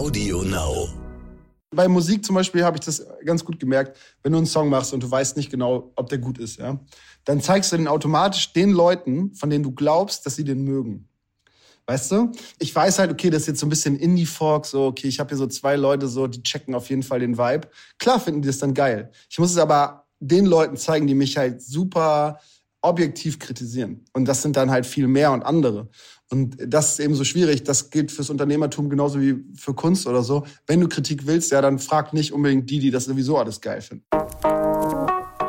Audio Now. Bei Musik zum Beispiel habe ich das ganz gut gemerkt, wenn du einen Song machst und du weißt nicht genau, ob der gut ist, ja, dann zeigst du den automatisch den Leuten, von denen du glaubst, dass sie den mögen. Weißt du? Ich weiß halt, okay, das ist jetzt so ein bisschen Indie-Folk, so, okay, ich habe hier so zwei Leute, so, die checken auf jeden Fall den Vibe. Klar finden die das dann geil. Ich muss es aber den Leuten zeigen, die mich halt super objektiv kritisieren. Und das sind dann halt viel mehr und andere. Und das ist eben so schwierig. Das gilt fürs Unternehmertum genauso wie für Kunst oder so. Wenn du Kritik willst, ja, dann frag nicht unbedingt die, die das sowieso alles geil finden.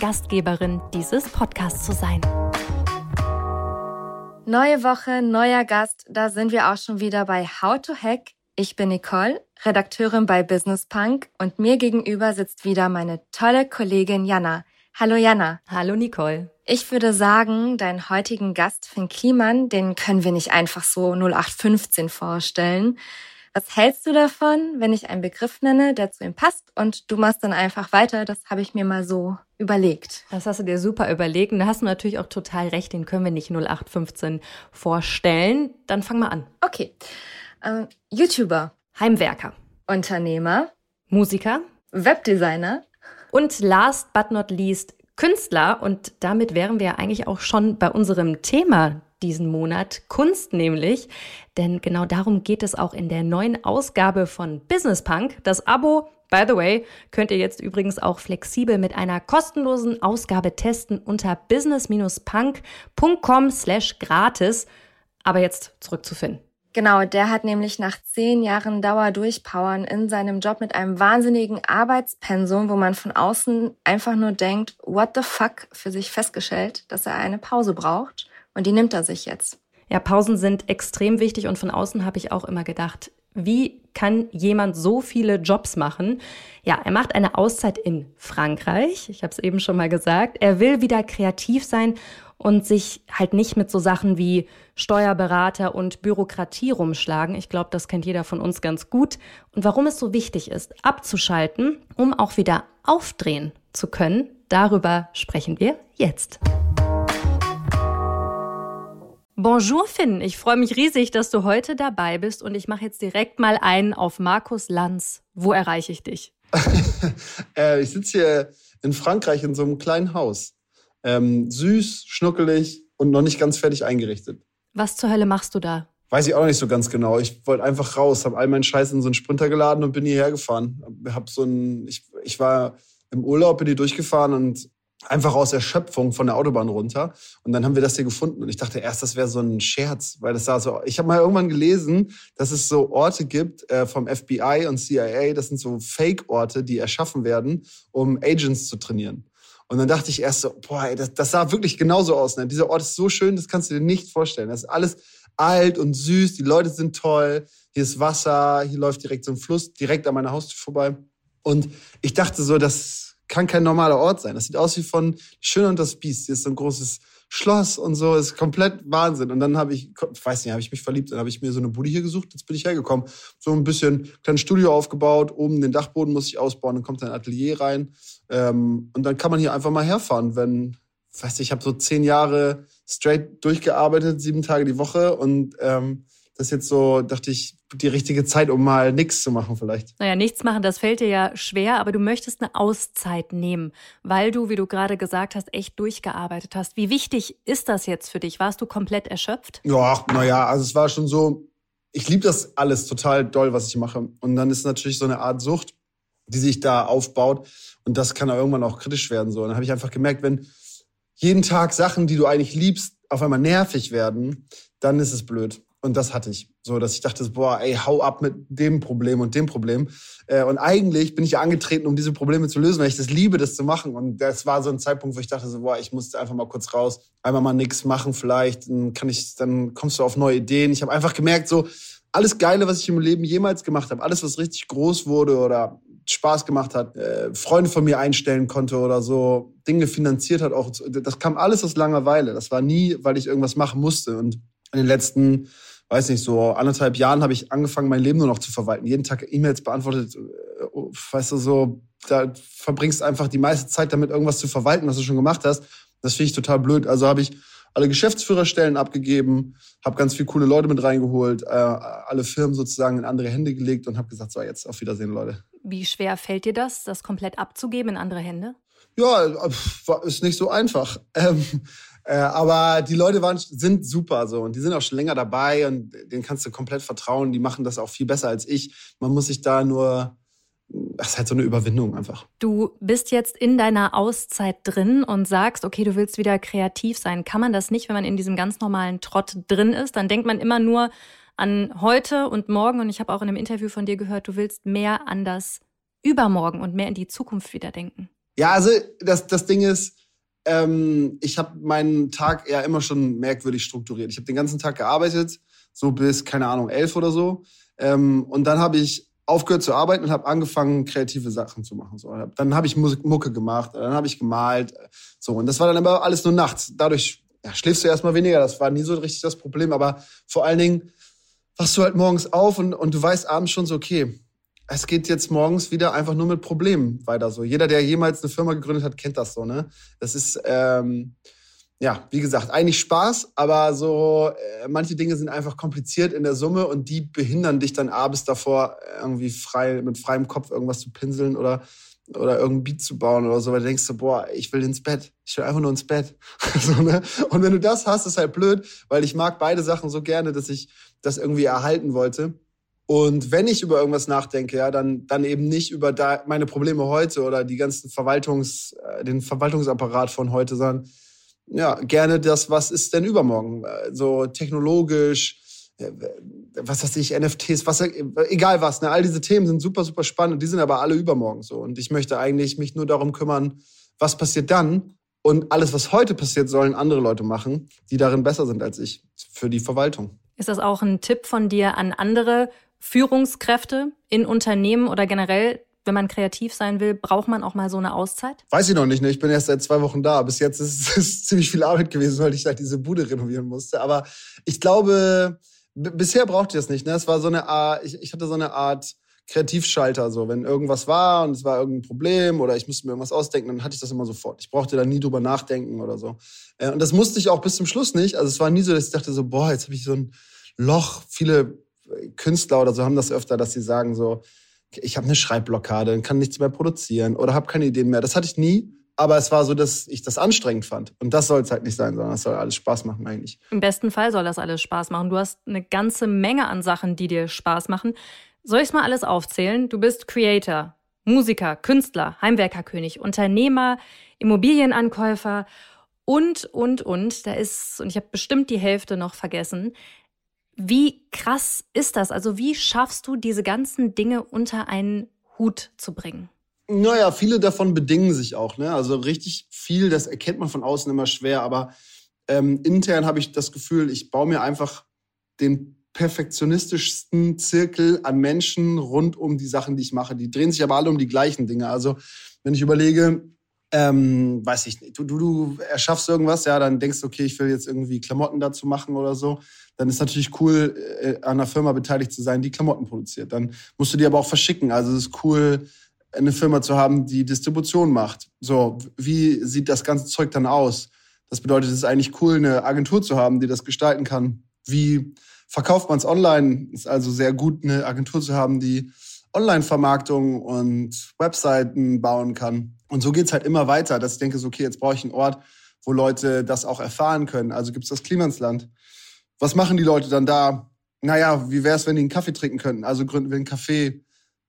Gastgeberin dieses Podcasts zu sein. Neue Woche, neuer Gast, da sind wir auch schon wieder bei How to Hack. Ich bin Nicole, Redakteurin bei Business Punk und mir gegenüber sitzt wieder meine tolle Kollegin Jana. Hallo Jana. Hallo Nicole. Ich würde sagen, deinen heutigen Gast Finn Kliman, den können wir nicht einfach so 0815 vorstellen. Was hältst du davon, wenn ich einen Begriff nenne, der zu ihm passt und du machst dann einfach weiter? Das habe ich mir mal so überlegt. Das hast du dir super überlegt und da hast du natürlich auch total recht, den können wir nicht 0815 vorstellen. Dann fang mal an. Okay. Ähm, YouTuber. Heimwerker. Unternehmer. Musiker. Webdesigner. Und last but not least Künstler. Und damit wären wir eigentlich auch schon bei unserem Thema diesen Monat, Kunst nämlich. Denn genau darum geht es auch in der neuen Ausgabe von Business Punk. Das Abo, by the way, könnt ihr jetzt übrigens auch flexibel mit einer kostenlosen Ausgabe testen unter business-punk.com slash gratis. Aber jetzt zurück zu Finn. Genau, der hat nämlich nach zehn Jahren Dauerdurchpowern in seinem Job mit einem wahnsinnigen Arbeitspensum, wo man von außen einfach nur denkt, what the fuck, für sich festgestellt, dass er eine Pause braucht. Und die nimmt er sich jetzt. Ja, Pausen sind extrem wichtig und von außen habe ich auch immer gedacht, wie kann jemand so viele Jobs machen? Ja, er macht eine Auszeit in Frankreich. Ich habe es eben schon mal gesagt. Er will wieder kreativ sein und sich halt nicht mit so Sachen wie Steuerberater und Bürokratie rumschlagen. Ich glaube, das kennt jeder von uns ganz gut. Und warum es so wichtig ist, abzuschalten, um auch wieder aufdrehen zu können, darüber sprechen wir jetzt. Bonjour Finn, ich freue mich riesig, dass du heute dabei bist und ich mache jetzt direkt mal einen auf Markus Lanz. Wo erreiche ich dich? äh, ich sitze hier in Frankreich in so einem kleinen Haus. Ähm, süß, schnuckelig und noch nicht ganz fertig eingerichtet. Was zur Hölle machst du da? Weiß ich auch nicht so ganz genau. Ich wollte einfach raus, habe all meinen Scheiß in so einen Sprinter geladen und bin hierher gefahren. Hab so ein, ich, ich war im Urlaub, bin hier durchgefahren und einfach aus Erschöpfung von der Autobahn runter. Und dann haben wir das hier gefunden. Und ich dachte erst, das wäre so ein Scherz, weil das sah so. Ich habe mal irgendwann gelesen, dass es so Orte gibt äh, vom FBI und CIA, das sind so Fake-Orte, die erschaffen werden, um Agents zu trainieren. Und dann dachte ich erst so, boah, ey, das, das sah wirklich genauso aus. Ne? Dieser Ort ist so schön, das kannst du dir nicht vorstellen. Das ist alles alt und süß, die Leute sind toll, hier ist Wasser, hier läuft direkt so ein Fluss direkt an meiner Haustür vorbei. Und ich dachte so, das kann kein normaler Ort sein. Das sieht aus wie von Schön und das Biest. Hier ist so ein großes Schloss und so, das ist komplett Wahnsinn. Und dann habe ich, ich weiß nicht, habe ich mich verliebt, dann habe ich mir so eine Bude hier gesucht, jetzt bin ich hergekommen. So ein bisschen kleines Studio aufgebaut, oben den Dachboden muss ich ausbauen, dann kommt ein Atelier rein. Ähm, und dann kann man hier einfach mal herfahren, wenn, weiß nicht, ich habe so zehn Jahre straight durchgearbeitet, sieben Tage die Woche und ähm, das ist jetzt so, dachte ich, die richtige Zeit, um mal nichts zu machen vielleicht. Naja, nichts machen, das fällt dir ja schwer, aber du möchtest eine Auszeit nehmen, weil du, wie du gerade gesagt hast, echt durchgearbeitet hast. Wie wichtig ist das jetzt für dich? Warst du komplett erschöpft? Ja, naja, also es war schon so, ich liebe das alles total doll, was ich mache. Und dann ist natürlich so eine Art Sucht, die sich da aufbaut. Und das kann auch irgendwann auch kritisch werden. So. Und dann habe ich einfach gemerkt, wenn jeden Tag Sachen, die du eigentlich liebst, auf einmal nervig werden, dann ist es blöd. Und das hatte ich. So, dass ich dachte, boah, ey, hau ab mit dem Problem und dem Problem. Äh, und eigentlich bin ich ja angetreten, um diese Probleme zu lösen, weil ich das liebe, das zu machen. Und das war so ein Zeitpunkt, wo ich dachte, so, boah, ich muss einfach mal kurz raus, einmal mal nichts machen vielleicht. Dann kann ich, dann kommst du auf neue Ideen. Ich habe einfach gemerkt, so, alles Geile, was ich im Leben jemals gemacht habe, alles, was richtig groß wurde oder Spaß gemacht hat, äh, Freunde von mir einstellen konnte oder so, Dinge finanziert hat, auch das kam alles aus Langeweile. Das war nie, weil ich irgendwas machen musste. Und in den letzten, weiß nicht, so anderthalb Jahren habe ich angefangen, mein Leben nur noch zu verwalten. Jeden Tag E-Mails beantwortet, äh, weißt du, so, da verbringst einfach die meiste Zeit damit, irgendwas zu verwalten, was du schon gemacht hast. Das finde ich total blöd. Also habe ich alle Geschäftsführerstellen abgegeben, habe ganz viele coole Leute mit reingeholt, äh, alle Firmen sozusagen in andere Hände gelegt und habe gesagt, so jetzt auf Wiedersehen, Leute. Wie schwer fällt dir das, das komplett abzugeben in andere Hände? Ja, ist nicht so einfach. Ähm, äh, aber die Leute waren, sind super so und die sind auch schon länger dabei und denen kannst du komplett vertrauen. Die machen das auch viel besser als ich. Man muss sich da nur das ist halt so eine Überwindung einfach. Du bist jetzt in deiner Auszeit drin und sagst, okay, du willst wieder kreativ sein. Kann man das nicht, wenn man in diesem ganz normalen Trott drin ist? Dann denkt man immer nur an heute und morgen. Und ich habe auch in einem Interview von dir gehört, du willst mehr an das Übermorgen und mehr in die Zukunft wieder denken. Ja, also das, das Ding ist, ähm, ich habe meinen Tag ja immer schon merkwürdig strukturiert. Ich habe den ganzen Tag gearbeitet, so bis, keine Ahnung, elf oder so. Ähm, und dann habe ich aufgehört zu arbeiten und habe angefangen, kreative Sachen zu machen. So, dann habe ich Musik, Mucke gemacht, dann habe ich gemalt. So, und das war dann aber alles nur nachts. Dadurch ja, schläfst du erstmal weniger. Das war nie so richtig das Problem. Aber vor allen Dingen wachst du halt morgens auf und, und du weißt abends schon so, okay, es geht jetzt morgens wieder einfach nur mit Problemen weiter so. Jeder, der jemals eine Firma gegründet hat, kennt das so, ne? Das ist, ähm, ja, wie gesagt, eigentlich Spaß, aber so äh, manche Dinge sind einfach kompliziert in der Summe und die behindern dich dann abends davor, irgendwie frei mit freiem Kopf irgendwas zu pinseln oder oder irgendein Beat zu bauen oder so, weil du denkst so, boah, ich will ins Bett. Ich will einfach nur ins Bett. so, ne? Und wenn du das hast, ist halt blöd, weil ich mag beide Sachen so gerne, dass ich das irgendwie erhalten wollte. Und wenn ich über irgendwas nachdenke, ja, dann, dann eben nicht über da meine Probleme heute oder die ganzen Verwaltungs, äh, den Verwaltungsapparat von heute, sondern ja, gerne das, was ist denn übermorgen? So technologisch, äh, was weiß ich, NFTs, was, egal was, ne? all diese Themen sind super, super spannend, die sind aber alle übermorgen so. Und ich möchte eigentlich mich nur darum kümmern, was passiert dann? Und alles, was heute passiert, sollen andere Leute machen, die darin besser sind als ich, für die Verwaltung. Ist das auch ein Tipp von dir an andere Führungskräfte in Unternehmen oder generell, wenn man kreativ sein will, braucht man auch mal so eine Auszeit? Weiß ich noch nicht. Ne? Ich bin erst seit zwei Wochen da. Bis jetzt ist es ziemlich viel Arbeit gewesen, weil ich halt diese Bude renovieren musste. Aber ich glaube, bisher brauchte ich das nicht. Ne? Es war so eine Art, ich, ich hatte so eine Art Kreativschalter. So, wenn irgendwas war und es war irgendein Problem oder ich musste mir irgendwas ausdenken, dann hatte ich das immer sofort. Ich brauchte da nie drüber nachdenken oder so. Äh, und das musste ich auch bis zum Schluss nicht. Also es war nie so, dass ich dachte so, boah, jetzt habe ich so ein Loch. Viele Künstler oder so haben das öfter, dass sie sagen so, ich habe eine Schreibblockade, kann nichts mehr produzieren oder habe keine Ideen mehr. Das hatte ich nie. Aber es war so, dass ich das anstrengend fand. Und das soll es halt nicht sein, sondern es soll alles Spaß machen eigentlich. Im besten Fall soll das alles Spaß machen. Du hast eine ganze Menge an Sachen, die dir Spaß machen. Soll ich es mal alles aufzählen? Du bist Creator, Musiker, Künstler, Heimwerkerkönig, Unternehmer, Immobilienankäufer und, und, und. Da ist, und ich habe bestimmt die Hälfte noch vergessen. Wie krass ist das? Also wie schaffst du diese ganzen Dinge unter einen Hut zu bringen? Naja, viele davon bedingen sich auch. Ne? Also richtig viel, das erkennt man von außen immer schwer. Aber ähm, intern habe ich das Gefühl, ich baue mir einfach den perfektionistischsten Zirkel an Menschen rund um die Sachen, die ich mache. Die drehen sich aber alle um die gleichen Dinge. Also wenn ich überlege, ähm, weiß ich nicht, du, du, du erschaffst irgendwas, ja, dann denkst du, okay, ich will jetzt irgendwie Klamotten dazu machen oder so, dann ist natürlich cool, äh, an einer Firma beteiligt zu sein, die Klamotten produziert. Dann musst du die aber auch verschicken. Also es ist cool, eine Firma zu haben, die Distribution macht. So, wie sieht das ganze Zeug dann aus? Das bedeutet, es ist eigentlich cool, eine Agentur zu haben, die das gestalten kann. Wie verkauft man es online? Ist also sehr gut, eine Agentur zu haben, die Online-Vermarktung und Webseiten bauen kann. Und so geht's halt immer weiter, dass ich denke, so, okay, jetzt brauche ich einen Ort, wo Leute das auch erfahren können. Also gibt's das Klimansland. Was machen die Leute dann da? Naja, wie wäre es, wenn die einen Kaffee trinken könnten? Also gründen wir einen Café.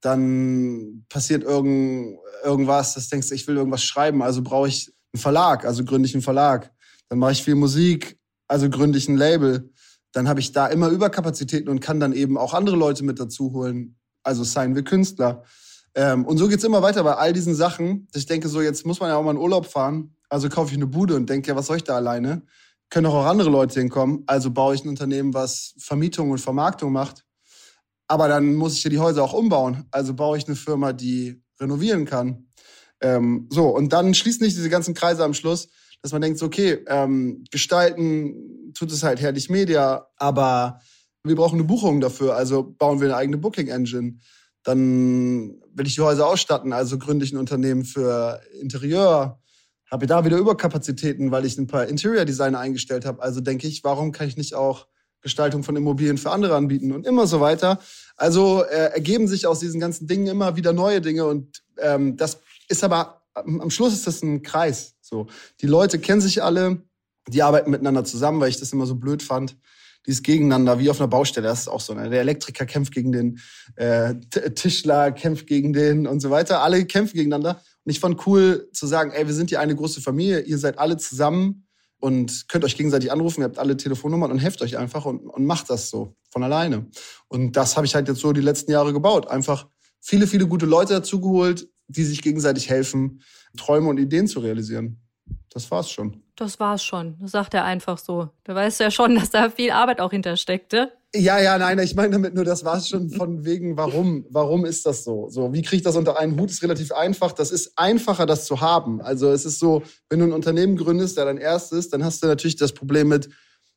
Dann passiert irgend, irgendwas, das denkst du, ich will irgendwas schreiben, also brauche ich einen Verlag, also gründe ich einen Verlag. Dann mache ich viel Musik, also gründe ich ein Label. Dann habe ich da immer Überkapazitäten und kann dann eben auch andere Leute mit dazu holen. Also seien wir Künstler. Ähm, und so geht's immer weiter bei all diesen Sachen. Ich denke, so jetzt muss man ja auch mal in Urlaub fahren. Also kaufe ich eine Bude und denke, ja, was soll ich da alleine? Können doch auch andere Leute hinkommen. Also baue ich ein Unternehmen, was Vermietung und Vermarktung macht. Aber dann muss ich ja die Häuser auch umbauen. Also baue ich eine Firma, die renovieren kann. Ähm, so, und dann schließen nicht diese ganzen Kreise am Schluss, dass man denkt, okay, ähm, gestalten tut es halt herrlich Media, aber wir brauchen eine Buchung dafür, also bauen wir eine eigene Booking-Engine. Dann will ich die Häuser ausstatten, also gründe ich ein Unternehmen für Interieur, habe da wieder Überkapazitäten, weil ich ein paar Interior-Designer eingestellt habe. Also denke ich, warum kann ich nicht auch Gestaltung von Immobilien für andere anbieten und immer so weiter. Also äh, ergeben sich aus diesen ganzen Dingen immer wieder neue Dinge und ähm, das ist aber am Schluss ist das ein Kreis. So, die Leute kennen sich alle, die arbeiten miteinander zusammen, weil ich das immer so blöd fand. Dieses Gegeneinander, wie auf einer Baustelle, das ist auch so. Ne? Der Elektriker kämpft gegen den äh, Tischler, kämpft gegen den und so weiter. Alle kämpfen gegeneinander. Und ich fand cool zu sagen, ey, wir sind hier eine große Familie, ihr seid alle zusammen und könnt euch gegenseitig anrufen, ihr habt alle Telefonnummern und helft euch einfach und, und macht das so von alleine. Und das habe ich halt jetzt so die letzten Jahre gebaut. Einfach viele, viele gute Leute dazugeholt, die sich gegenseitig helfen, Träume und Ideen zu realisieren. Das war's schon. Das war's schon. Das sagt er einfach so. Du weißt ja schon, dass da viel Arbeit auch hintersteckte. Ja, ja, nein, ich meine damit nur, das war's schon von wegen, warum, warum ist das so? So, wie kriege ich das unter einen Hut? Ist relativ einfach. Das ist einfacher, das zu haben. Also es ist so, wenn du ein Unternehmen gründest, der dein erstes, dann hast du natürlich das Problem mit,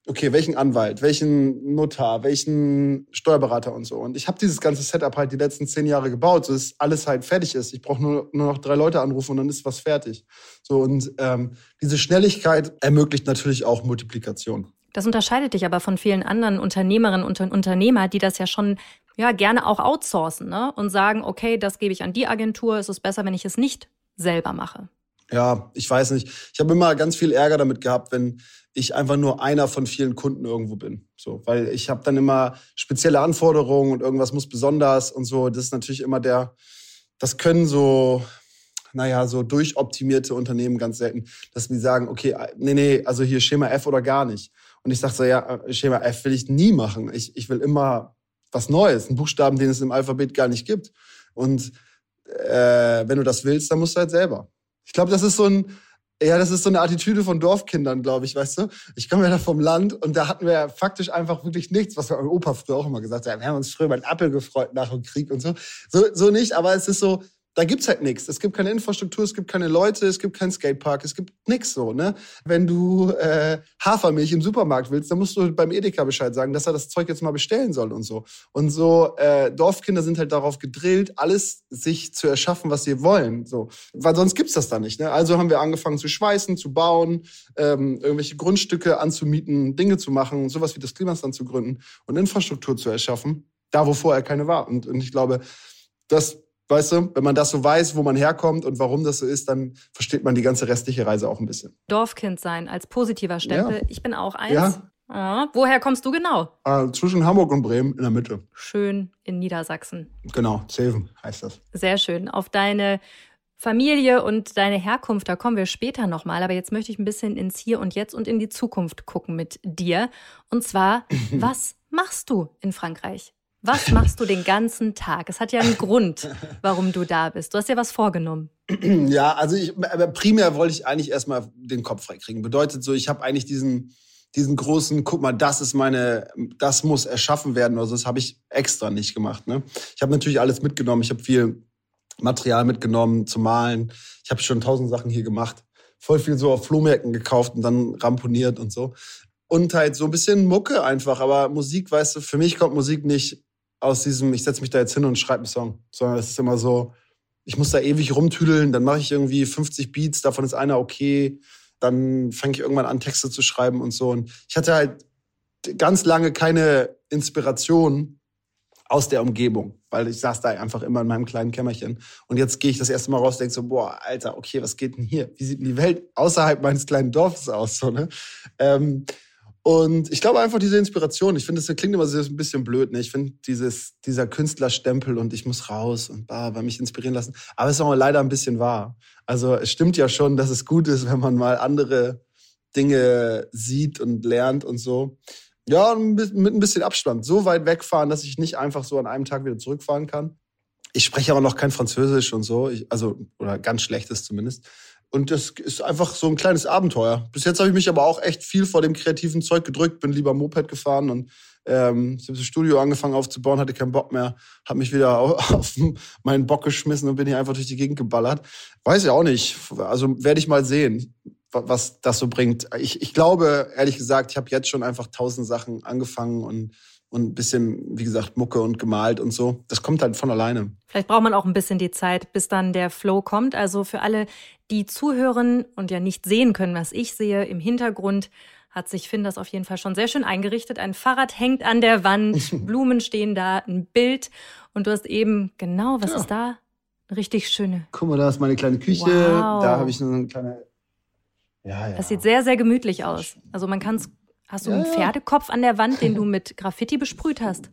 okay, welchen Anwalt, welchen Notar, welchen Steuerberater und so. Und ich habe dieses ganze Setup halt die letzten zehn Jahre gebaut, so dass alles halt fertig ist. Ich brauche nur, nur noch drei Leute anrufen und dann ist was fertig. So und ähm, diese Schnelligkeit ermöglicht natürlich auch Multiplikation. Das unterscheidet dich aber von vielen anderen Unternehmerinnen und Unternehmer, die das ja schon ja gerne auch outsourcen ne? und sagen, okay, das gebe ich an die Agentur, es ist besser, wenn ich es nicht selber mache. Ja, ich weiß nicht. Ich habe immer ganz viel Ärger damit gehabt, wenn ich einfach nur einer von vielen Kunden irgendwo bin. So, weil ich habe dann immer spezielle Anforderungen und irgendwas muss besonders und so. Das ist natürlich immer der, das können so, naja, so durchoptimierte Unternehmen ganz selten, dass die sagen, okay, nee, nee, also hier Schema F oder gar nicht. Und ich sage so, ja, Schema F will ich nie machen. Ich, ich will immer was Neues, einen Buchstaben, den es im Alphabet gar nicht gibt. Und äh, wenn du das willst, dann musst du halt selber. Ich glaube, das ist so ein, ja, das ist so eine Attitüde von Dorfkindern, glaube ich, weißt du? Ich komme ja da vom Land und da hatten wir ja faktisch einfach wirklich nichts, was mein Opa früher auch immer gesagt hat. Wir haben uns früher über einen Apfel gefreut nach dem Krieg und so. So, so nicht, aber es ist so, da gibt's halt nichts. Es gibt keine Infrastruktur, es gibt keine Leute, es gibt keinen Skatepark, es gibt nix so, ne? Wenn du äh, Hafermilch im Supermarkt willst, dann musst du beim Edeka Bescheid sagen, dass er das Zeug jetzt mal bestellen soll und so. Und so äh, Dorfkinder sind halt darauf gedrillt, alles sich zu erschaffen, was sie wollen, so. Weil sonst gibt's das da nicht, ne? Also haben wir angefangen zu schweißen, zu bauen, ähm, irgendwelche Grundstücke anzumieten, Dinge zu machen, sowas wie das Klimastand zu gründen und Infrastruktur zu erschaffen, da wo vorher keine war. Und, und ich glaube, das Weißt du, wenn man das so weiß, wo man herkommt und warum das so ist, dann versteht man die ganze restliche Reise auch ein bisschen. Dorfkind sein als positiver Stempel. Ja. Ich bin auch eins. Ja. Ah, woher kommst du genau? Ah, zwischen Hamburg und Bremen in der Mitte. Schön in Niedersachsen. Genau, Zeven heißt das. Sehr schön. Auf deine Familie und deine Herkunft, da kommen wir später nochmal. Aber jetzt möchte ich ein bisschen ins Hier und Jetzt und in die Zukunft gucken mit dir. Und zwar, was machst du in Frankreich? Was machst du den ganzen Tag? Es hat ja einen Grund, warum du da bist. Du hast ja was vorgenommen. Ja, also ich, aber primär wollte ich eigentlich erstmal den Kopf freikriegen. Bedeutet so, ich habe eigentlich diesen, diesen großen, guck mal, das ist meine, das muss erschaffen werden oder. Das habe ich extra nicht gemacht. Ne? Ich habe natürlich alles mitgenommen. Ich habe viel Material mitgenommen zu malen. Ich habe schon tausend Sachen hier gemacht. Voll viel so auf Flohmärkten gekauft und dann ramponiert und so. Und halt so ein bisschen Mucke einfach. Aber Musik, weißt du, für mich kommt Musik nicht aus diesem, ich setze mich da jetzt hin und schreibe einen Song, sondern es ist immer so, ich muss da ewig rumtüdeln, dann mache ich irgendwie 50 Beats, davon ist einer okay, dann fange ich irgendwann an, Texte zu schreiben und so. Und ich hatte halt ganz lange keine Inspiration aus der Umgebung, weil ich saß da einfach immer in meinem kleinen Kämmerchen. Und jetzt gehe ich das erste Mal raus und denke so, boah, Alter, okay, was geht denn hier? Wie sieht denn die Welt außerhalb meines kleinen Dorfes aus? So, ne? Ähm, und ich glaube einfach diese Inspiration, ich finde, das klingt immer so ein bisschen blöd, ne? Ich finde dieses, dieser Künstlerstempel und ich muss raus und bah, bei mich inspirieren lassen. Aber es ist auch leider ein bisschen wahr. Also es stimmt ja schon, dass es gut ist, wenn man mal andere Dinge sieht und lernt und so. Ja, mit ein bisschen Abstand. So weit wegfahren, dass ich nicht einfach so an einem Tag wieder zurückfahren kann. Ich spreche aber noch kein Französisch und so, ich, also oder ganz schlechtes zumindest. Und das ist einfach so ein kleines Abenteuer. Bis jetzt habe ich mich aber auch echt viel vor dem kreativen Zeug gedrückt, bin lieber Moped gefahren und Ähm, ich habe das Studio angefangen aufzubauen, hatte keinen Bock mehr, habe mich wieder auf meinen Bock geschmissen und bin hier einfach durch die Gegend geballert. Weiß ich auch nicht. Also werde ich mal sehen, was das so bringt. Ich, ich glaube, ehrlich gesagt, ich habe jetzt schon einfach tausend Sachen angefangen und und ein bisschen, wie gesagt, Mucke und gemalt und so. Das kommt halt von alleine. Vielleicht braucht man auch ein bisschen die Zeit, bis dann der Flow kommt. Also für alle, die zuhören und ja nicht sehen können, was ich sehe, im Hintergrund hat sich Finn das auf jeden Fall schon sehr schön eingerichtet. Ein Fahrrad hängt an der Wand, Blumen stehen da, ein Bild. Und du hast eben, genau, was ja. ist da? Richtig schöne. Guck mal, da ist meine kleine Küche. Wow. Da habe ich so eine kleine. Ja, ja. Das sieht sehr, sehr gemütlich aus. Also man kann es Hast du ja, einen Pferdekopf an der Wand, den du mit Graffiti besprüht hast?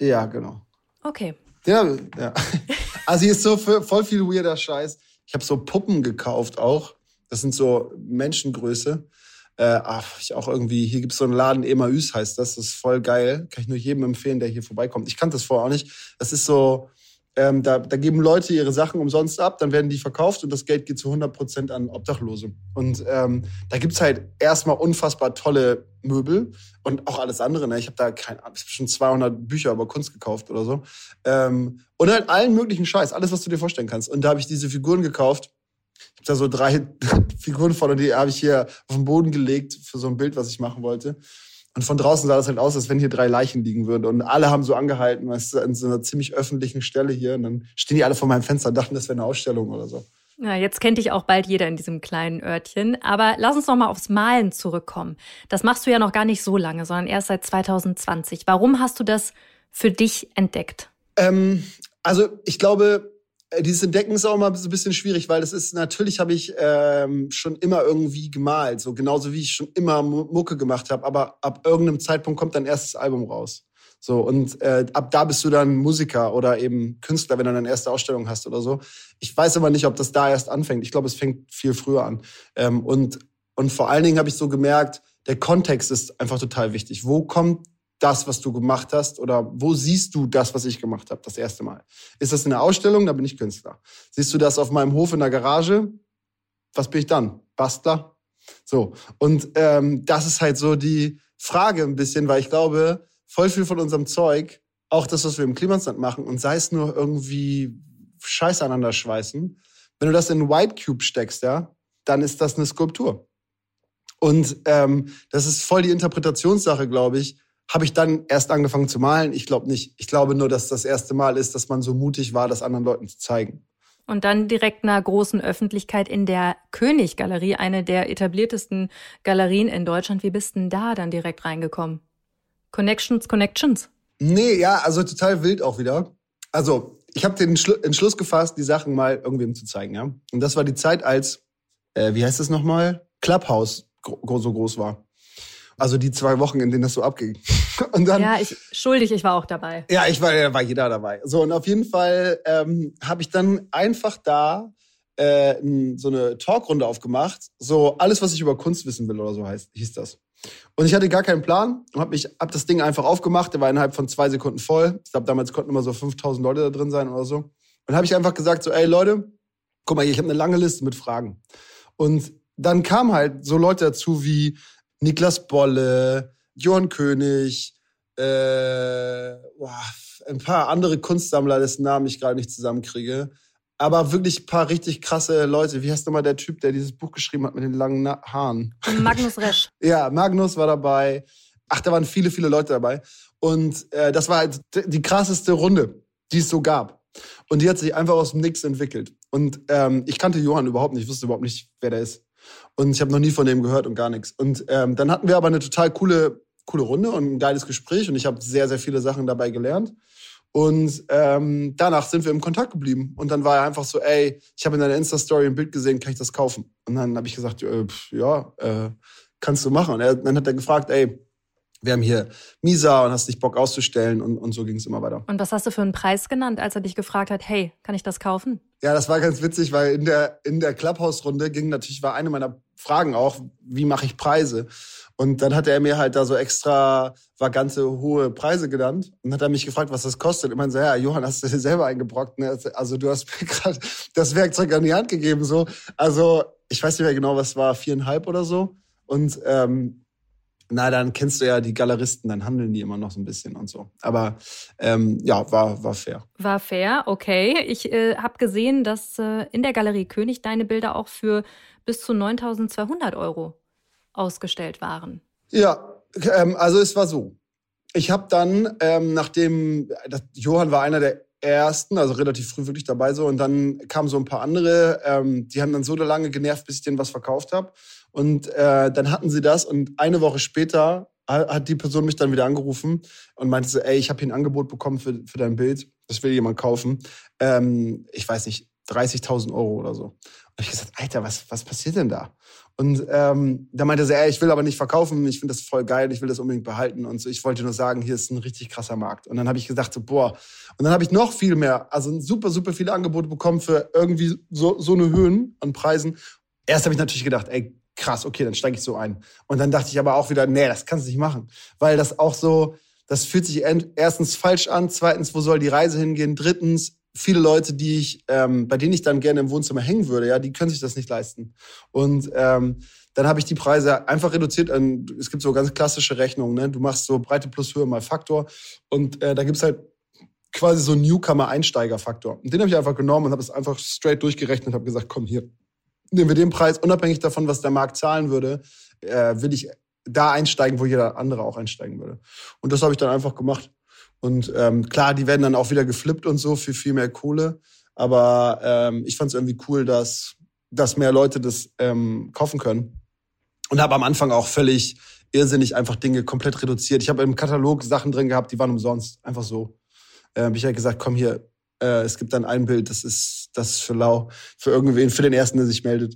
Ja, genau. Okay. Ja, ja. Also hier ist so voll viel weirder Scheiß. Ich habe so Puppen gekauft auch. Das sind so Menschengröße. Äh, ach, ich auch irgendwie, hier gibt es so einen Laden, Emaüs heißt das. Das ist voll geil. Kann ich nur jedem empfehlen, der hier vorbeikommt. Ich kannte das vorher auch nicht. Das ist so, ähm, da, da, geben Leute ihre Sachen umsonst ab, dann werden die verkauft und das Geld geht zu 100 Prozent an Obdachlose. Und ähm, da gibt's halt erstmal unfassbar tolle Möbel und auch alles andere. Ne? Ich habe da kein, schon 200 Bücher über Kunst gekauft oder so. Ähm, und halt allen möglichen Scheiß, alles, was du dir vorstellen kannst. Und da habe ich diese Figuren gekauft. Ich habe da so drei Figuren von die habe ich hier auf den Boden gelegt für so ein Bild, was ich machen wollte. Und von draußen sah das halt aus, als wenn hier drei Leichen liegen würden. Und alle haben so angehalten, weißt du, an so einer ziemlich öffentlichen Stelle hier. Und dann stehen die alle vor meinem Fenster und dachten, das wäre eine Ausstellung oder so. Ja, jetzt kennt dich auch bald jeder in diesem kleinen Örtchen. Aber lass uns noch mal aufs Malen zurückkommen. Das machst du ja noch gar nicht so lange, sondern erst seit 2020. Warum hast du das für dich entdeckt? Ähm, also ich glaube, dieses Entdecken ist auch mal so ein bisschen schwierig, weil das ist, natürlich habe ich ähm, schon immer irgendwie gemalt, so genauso wie ich schon immer Mucke gemacht habe, aber ab irgendeinem Zeitpunkt kommt dein erstes Album raus. So, und äh, ab da bist du dann Musiker oder eben Künstler, wenn du deine erste Ausstellung hast oder so. Ich weiß aber nicht, ob das da erst anfängt. Ich glaube, es fängt viel früher an. Ähm, und, und vor allen Dingen habe ich so gemerkt, der Kontext ist einfach total wichtig. Wo kommt das, was du gemacht hast? Oder wo siehst du das, was ich gemacht habe, das erste Mal? Ist das in der Ausstellung? Da bin ich Künstler. Siehst du das auf meinem Hof in der Garage? Was bin ich dann? Bastler? So. Und ähm, das ist halt so die Frage ein bisschen, weil ich glaube, voll viel von unserem Zeug, auch das, was wir im Klimasland machen, und sei es nur irgendwie Scheiß aneinander schweißen, wenn du das in einen White Cube steckst, ja, dann ist das eine Skulptur. Und ähm, das ist voll die Interpretationssache, glaube ich habe ich dann erst angefangen zu malen? Ich glaube nicht. Ich glaube nur, dass das erste Mal ist, dass man so mutig war, das anderen Leuten zu zeigen. Und dann direkt einer großen Öffentlichkeit in der König-Galerie, eine der etabliertesten Galerien in Deutschland. Wie bist denn da dann direkt reingekommen? Connections, Connections? Nee, ja, also total wild auch wieder. Also, ich habe den Entschluss gefasst, die Sachen mal irgendwem zu zeigen, ja. Und das war die Zeit, als, äh, wie heißt das nochmal? Clubhouse so groß war. Also die zwei Wochen, in denen das so abging. Und dann, ja, ich schuldig, ich war auch dabei. Ja, ich war, da war jeder dabei. So, und auf jeden Fall ähm, habe ich dann einfach da äh, so eine Talkrunde aufgemacht. So alles, was ich über Kunst wissen will oder so heißt, hieß das. Und ich hatte gar keinen Plan und habe mich hab das Ding einfach aufgemacht. Der war innerhalb von zwei Sekunden voll. Ich glaube, damals konnten immer so 5000 Leute da drin sein oder so. Und habe ich einfach gesagt so, ey Leute, guck mal hier, ich habe eine lange Liste mit Fragen. Und dann kamen halt so Leute dazu wie Niklas Bolle, Johann König, äh, boah, ein paar andere Kunstsammler, dessen Namen ich gerade nicht zusammenkriege. Aber wirklich ein paar richtig krasse Leute. Wie heißt nochmal der Typ, der dieses Buch geschrieben hat mit den langen Na Haaren? Magnus Resch. ja, Magnus war dabei. Ach, da waren viele, viele Leute dabei. Und äh, das war halt die krasseste Runde, die es so gab. Und die hat sich einfach aus dem Nix entwickelt. Und ähm, ich kannte Johann überhaupt nicht, ich wusste überhaupt nicht, wer der ist. Und ich habe noch nie von dem gehört und gar nichts. Und ähm, dann hatten wir aber eine total coole, coole Runde und ein geiles Gespräch und ich habe sehr, sehr viele Sachen dabei gelernt. Und ähm, danach sind wir im Kontakt geblieben. Und dann war er einfach so, ey, ich habe in deiner Insta-Story ein Bild gesehen, kann ich das kaufen? Und dann habe ich gesagt, äh, ja, äh, kannst du machen. Und er, dann hat er gefragt, ey, wir haben hier Misa und hast dich Bock auszustellen und, und so ging es immer weiter. Und was hast du für einen Preis genannt, als er dich gefragt hat, hey, kann ich das kaufen? Ja, das war ganz witzig, weil in der, in der Clubhouse-Runde ging natürlich, war eine meiner Fragen auch, wie mache ich Preise? Und dann hat er mir halt da so extra vagante hohe Preise genannt und hat er mich gefragt, was das kostet. Ich meine so, ja, Johann, hast du dir selber eingebrockt? Ne? Also du hast mir gerade das Werkzeug an die Hand gegeben. so. Also ich weiß nicht mehr genau, was war, viereinhalb oder so. Und ähm, na, dann kennst du ja die Galeristen, dann handeln die immer noch so ein bisschen und so. Aber ähm, ja, war, war fair. War fair, okay. Ich äh, habe gesehen, dass äh, in der Galerie König deine Bilder auch für bis zu 9200 Euro ausgestellt waren. Ja, ähm, also es war so. Ich habe dann, ähm, nachdem, das, Johann war einer der ersten, also relativ früh wirklich dabei so. Und dann kamen so ein paar andere, ähm, die haben dann so lange genervt, bis ich denen was verkauft habe. Und äh, dann hatten sie das und eine Woche später hat die Person mich dann wieder angerufen und meinte so, ey, ich habe hier ein Angebot bekommen für, für dein Bild, das will jemand kaufen. Ähm, ich weiß nicht, 30.000 Euro oder so. Und ich gesagt, Alter, was, was passiert denn da? Und ähm, da meinte sie, ey, ich will aber nicht verkaufen, ich finde das voll geil, ich will das unbedingt behalten. Und so, ich wollte nur sagen, hier ist ein richtig krasser Markt. Und dann habe ich gesagt, so, boah. Und dann habe ich noch viel mehr, also super, super viele Angebote bekommen für irgendwie so, so eine Höhen an Preisen. Erst habe ich natürlich gedacht, ey, krass, okay, dann steige ich so ein. Und dann dachte ich aber auch wieder, nee, das kannst du nicht machen. Weil das auch so, das fühlt sich erstens falsch an, zweitens, wo soll die Reise hingehen? Drittens, viele Leute, die ich, ähm, bei denen ich dann gerne im Wohnzimmer hängen würde, ja, die können sich das nicht leisten. Und ähm, dann habe ich die Preise einfach reduziert. Es gibt so ganz klassische Rechnungen, ne? Du machst so Breite plus Höhe mal Faktor und äh, da gibt's halt quasi so Newcomer-Einsteiger-Faktor. Den habe ich einfach genommen und habe es einfach straight durchgerechnet und habe gesagt, komm hier, nehmen wir den Preis, unabhängig davon, was der Markt zahlen würde, äh, will ich da einsteigen, wo jeder andere auch einsteigen würde. Und das habe ich dann einfach gemacht. Und ähm, klar, die werden dann auch wieder geflippt und so für viel mehr Kohle. Aber ähm, ich fand es irgendwie cool, dass, dass mehr Leute das ähm, kaufen können. Und habe am Anfang auch völlig irrsinnig einfach Dinge komplett reduziert. Ich habe im Katalog Sachen drin gehabt, die waren umsonst. Einfach so. Äh, habe ich halt gesagt, komm hier, äh, es gibt dann ein Bild, das ist, das ist für lau, für irgendwen, für den ersten, der sich meldet.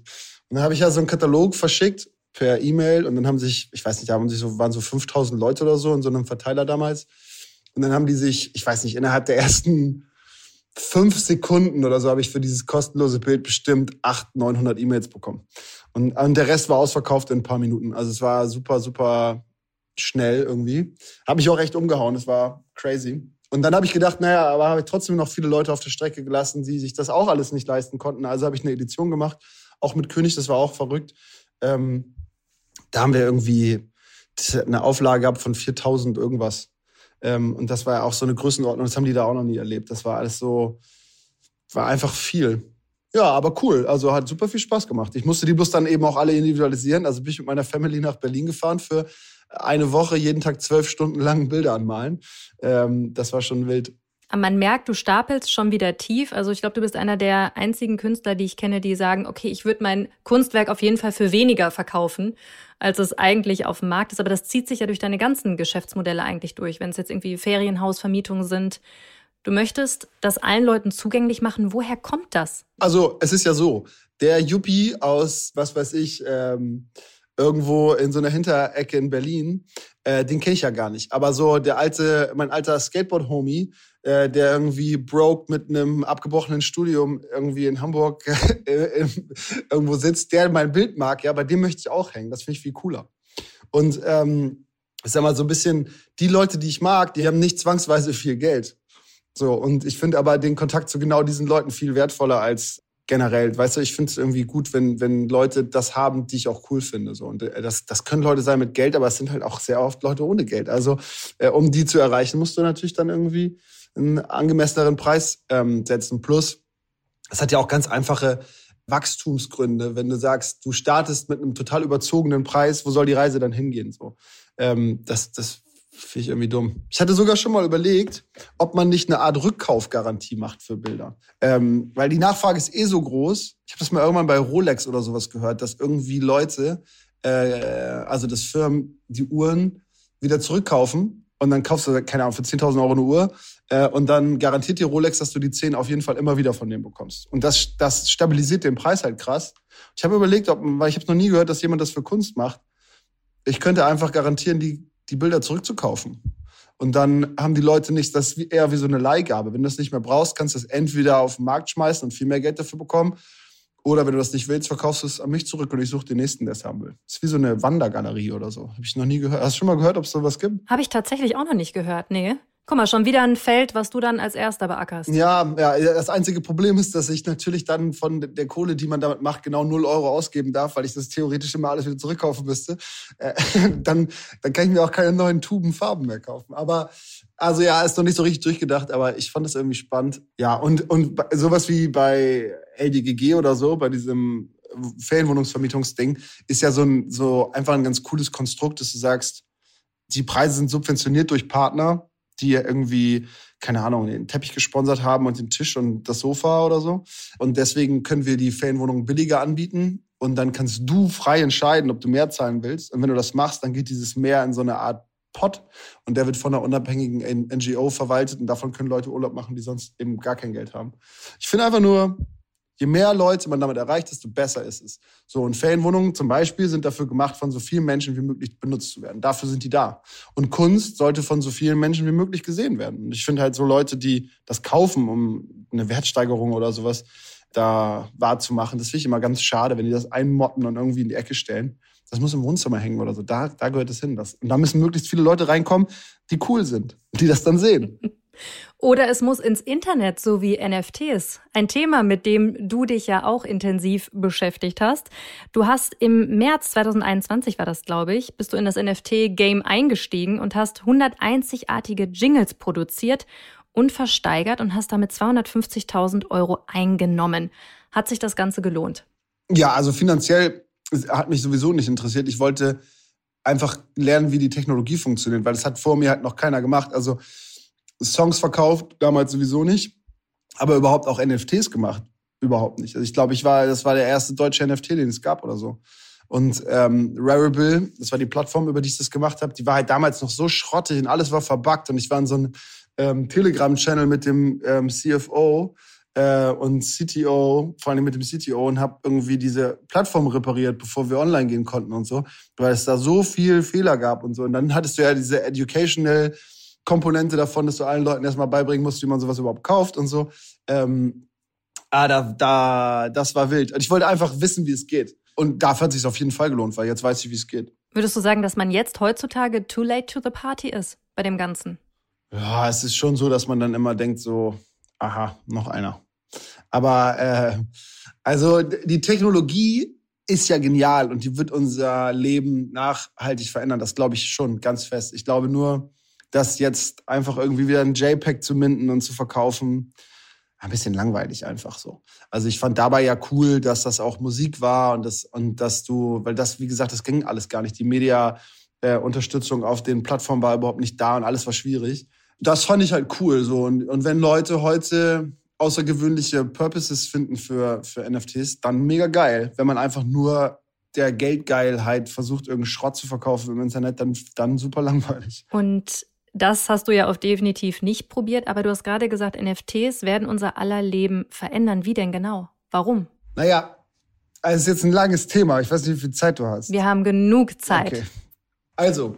Und dann habe ich ja so einen Katalog verschickt per E-Mail und dann haben sich, ich weiß nicht, da haben sich so, waren so 5000 Leute oder so in so einem Verteiler damals. Und dann haben die sich, ich weiß nicht, innerhalb der ersten fünf Sekunden oder so habe ich für dieses kostenlose Bild bestimmt 800, 900 E-Mails bekommen. Und, und der Rest war ausverkauft in ein paar Minuten. Also es war super, super schnell irgendwie. Habe mich auch recht umgehauen. Es war crazy. Und dann habe ich gedacht, naja, aber habe ich trotzdem noch viele Leute auf der Strecke gelassen, die sich das auch alles nicht leisten konnten. Also habe ich eine Edition gemacht, auch mit König, das war auch verrückt. Ähm, da haben wir irgendwie eine Auflage gehabt von 4000 irgendwas. Ähm, und das war ja auch so eine Größenordnung, das haben die da auch noch nie erlebt. Das war alles so, war einfach viel. Ja, aber cool. Also hat super viel Spaß gemacht. Ich musste die bloß dann eben auch alle individualisieren. Also bin ich mit meiner Family nach Berlin gefahren für eine Woche, jeden Tag zwölf Stunden lang Bilder anmalen. Ähm, das war schon wild. Man merkt, du stapelst schon wieder tief. Also ich glaube, du bist einer der einzigen Künstler, die ich kenne, die sagen, okay, ich würde mein Kunstwerk auf jeden Fall für weniger verkaufen, als es eigentlich auf dem Markt ist. Aber das zieht sich ja durch deine ganzen Geschäftsmodelle eigentlich durch, wenn es jetzt irgendwie Ferienhausvermietungen sind. Du möchtest das allen Leuten zugänglich machen. Woher kommt das? Also es ist ja so, der Yuppie aus, was weiß ich, ähm, irgendwo in so einer Hinterecke in Berlin, äh, den kenne ich ja gar nicht. Aber so der alte, mein alter Skateboard-Homie, äh, der irgendwie broke mit einem abgebrochenen Studium irgendwie in Hamburg äh, irgendwo sitzt, der mein Bild mag, ja, bei dem möchte ich auch hängen. Das finde ich viel cooler. Und ähm, ich sag mal so ein bisschen, die Leute, die ich mag, die haben nicht zwangsweise viel Geld. So, und ich finde aber den Kontakt zu genau diesen Leuten viel wertvoller als generell. Weißt du, ich finde es irgendwie gut, wenn, wenn Leute das haben, die ich auch cool finde. So. Und äh, das, das können Leute sein mit Geld, aber es sind halt auch sehr oft Leute ohne Geld. Also, äh, um die zu erreichen, musst du natürlich dann irgendwie einen angemesseneren Preis ähm, setzen. Plus, es hat ja auch ganz einfache Wachstumsgründe, wenn du sagst, du startest mit einem total überzogenen Preis, wo soll die Reise dann hingehen? So, ähm, das, das Finde ich irgendwie dumm. Ich hatte sogar schon mal überlegt, ob man nicht eine Art Rückkaufgarantie macht für Bilder. Ähm, weil die Nachfrage ist eh so groß. Ich habe das mal irgendwann bei Rolex oder sowas gehört, dass irgendwie Leute, äh, also das Firmen, die Uhren wieder zurückkaufen und dann kaufst du, keine Ahnung, für 10.000 Euro eine Uhr äh, und dann garantiert dir Rolex, dass du die 10 auf jeden Fall immer wieder von denen bekommst. Und das, das stabilisiert den Preis halt krass. Ich habe überlegt, ob, weil ich habe noch nie gehört, dass jemand das für Kunst macht. Ich könnte einfach garantieren, die die Bilder zurückzukaufen. Und dann haben die Leute nicht, das ist eher wie so eine Leihgabe. Wenn du das nicht mehr brauchst, kannst du es entweder auf den Markt schmeißen und viel mehr Geld dafür bekommen. Oder wenn du das nicht willst, verkaufst du es an mich zurück und ich suche den nächsten, der es haben will. Das ist wie so eine Wandergalerie oder so. Habe ich noch nie gehört. Hast du schon mal gehört, ob es sowas gibt? Habe ich tatsächlich auch noch nicht gehört, nee. Guck mal, schon wieder ein Feld, was du dann als erster beackerst. Ja, ja, das einzige Problem ist, dass ich natürlich dann von der Kohle, die man damit macht, genau 0 Euro ausgeben darf, weil ich das theoretisch immer alles wieder zurückkaufen müsste. Äh, dann, dann kann ich mir auch keine neuen Tuben Farben mehr kaufen. Aber also ja, ist noch nicht so richtig durchgedacht, aber ich fand das irgendwie spannend. Ja, und, und sowas wie bei LDGG oder so, bei diesem Ferienwohnungsvermietungsding, ist ja so, ein, so einfach ein ganz cooles Konstrukt, dass du sagst, die Preise sind subventioniert durch Partner die irgendwie, keine Ahnung, den Teppich gesponsert haben und den Tisch und das Sofa oder so. Und deswegen können wir die Ferienwohnungen billiger anbieten. Und dann kannst du frei entscheiden, ob du mehr zahlen willst. Und wenn du das machst, dann geht dieses mehr in so eine Art Pot und der wird von einer unabhängigen NGO verwaltet und davon können Leute Urlaub machen, die sonst eben gar kein Geld haben. Ich finde einfach nur, Je mehr Leute man damit erreicht, desto besser ist es. So, und Ferienwohnungen zum Beispiel sind dafür gemacht, von so vielen Menschen wie möglich benutzt zu werden. Dafür sind die da. Und Kunst sollte von so vielen Menschen wie möglich gesehen werden. Und ich finde halt so Leute, die das kaufen, um eine Wertsteigerung oder sowas da wahrzumachen, das finde ich immer ganz schade, wenn die das einmotten und irgendwie in die Ecke stellen. Das muss im Wohnzimmer hängen oder so. Da, da gehört es hin. Das, und da müssen möglichst viele Leute reinkommen, die cool sind, die das dann sehen. Oder es muss ins Internet, so wie NFTs. Ein Thema, mit dem du dich ja auch intensiv beschäftigt hast. Du hast im März 2021 war das, glaube ich, bist du in das NFT-Game eingestiegen und hast 100 einzigartige Jingles produziert und versteigert und hast damit 250.000 Euro eingenommen. Hat sich das Ganze gelohnt? Ja, also finanziell hat mich sowieso nicht interessiert. Ich wollte einfach lernen, wie die Technologie funktioniert, weil das hat vor mir halt noch keiner gemacht. Also Songs verkauft, damals sowieso nicht, aber überhaupt auch NFTs gemacht. Überhaupt nicht. Also ich glaube, ich war, das war der erste deutsche NFT, den es gab oder so. Und ähm, Rarible, das war die Plattform, über die ich das gemacht habe, die war halt damals noch so schrottig und alles war verbuggt. Und ich war in so einem ähm, Telegram-Channel mit dem ähm, CFO äh, und CTO, vor allem mit dem CTO, und habe irgendwie diese Plattform repariert, bevor wir online gehen konnten und so, weil es da so viel Fehler gab und so. Und dann hattest du ja diese Educational Komponente davon, dass du allen Leuten erstmal beibringen musst, wie man sowas überhaupt kauft und so. Ähm, ah, da, da, das war wild. Ich wollte einfach wissen, wie es geht. Und dafür hat es sich auf jeden Fall gelohnt, weil jetzt weiß ich, wie es geht. Würdest du sagen, dass man jetzt heutzutage too late to the party ist bei dem Ganzen? Ja, es ist schon so, dass man dann immer denkt so, aha, noch einer. Aber äh, also die Technologie ist ja genial und die wird unser Leben nachhaltig verändern. Das glaube ich schon ganz fest. Ich glaube nur, das jetzt einfach irgendwie wieder ein JPEG zu minden und zu verkaufen, ein bisschen langweilig einfach so. Also ich fand dabei ja cool, dass das auch Musik war und das und dass du, weil das wie gesagt, das ging alles gar nicht. Die Media äh, auf den Plattformen war überhaupt nicht da und alles war schwierig. Das fand ich halt cool so und, und wenn Leute heute außergewöhnliche Purposes finden für für NFTs, dann mega geil. Wenn man einfach nur der Geldgeilheit versucht, irgendeinen Schrott zu verkaufen im Internet, dann, dann super langweilig. Und das hast du ja auch definitiv nicht probiert, aber du hast gerade gesagt, NFTs werden unser aller Leben verändern. Wie denn genau? Warum? Naja, also es ist jetzt ein langes Thema. Ich weiß nicht, wie viel Zeit du hast. Wir haben genug Zeit. Okay. Also,